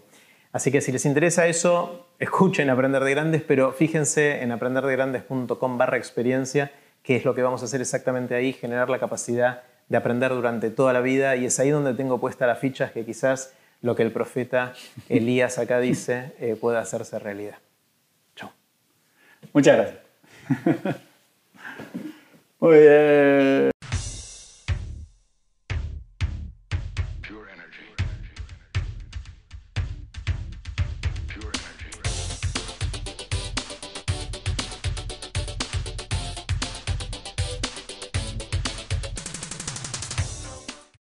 Así que si les interesa eso, escuchen Aprender de Grandes, pero fíjense en aprenderdegrandes.com barra experiencia, que es lo que vamos a hacer exactamente ahí, generar la capacidad de aprender durante toda la vida y es ahí donde tengo puesta las fichas que quizás lo que el profeta Elías acá dice eh, pueda hacerse realidad. Chao. Muchas gracias. Muy bien.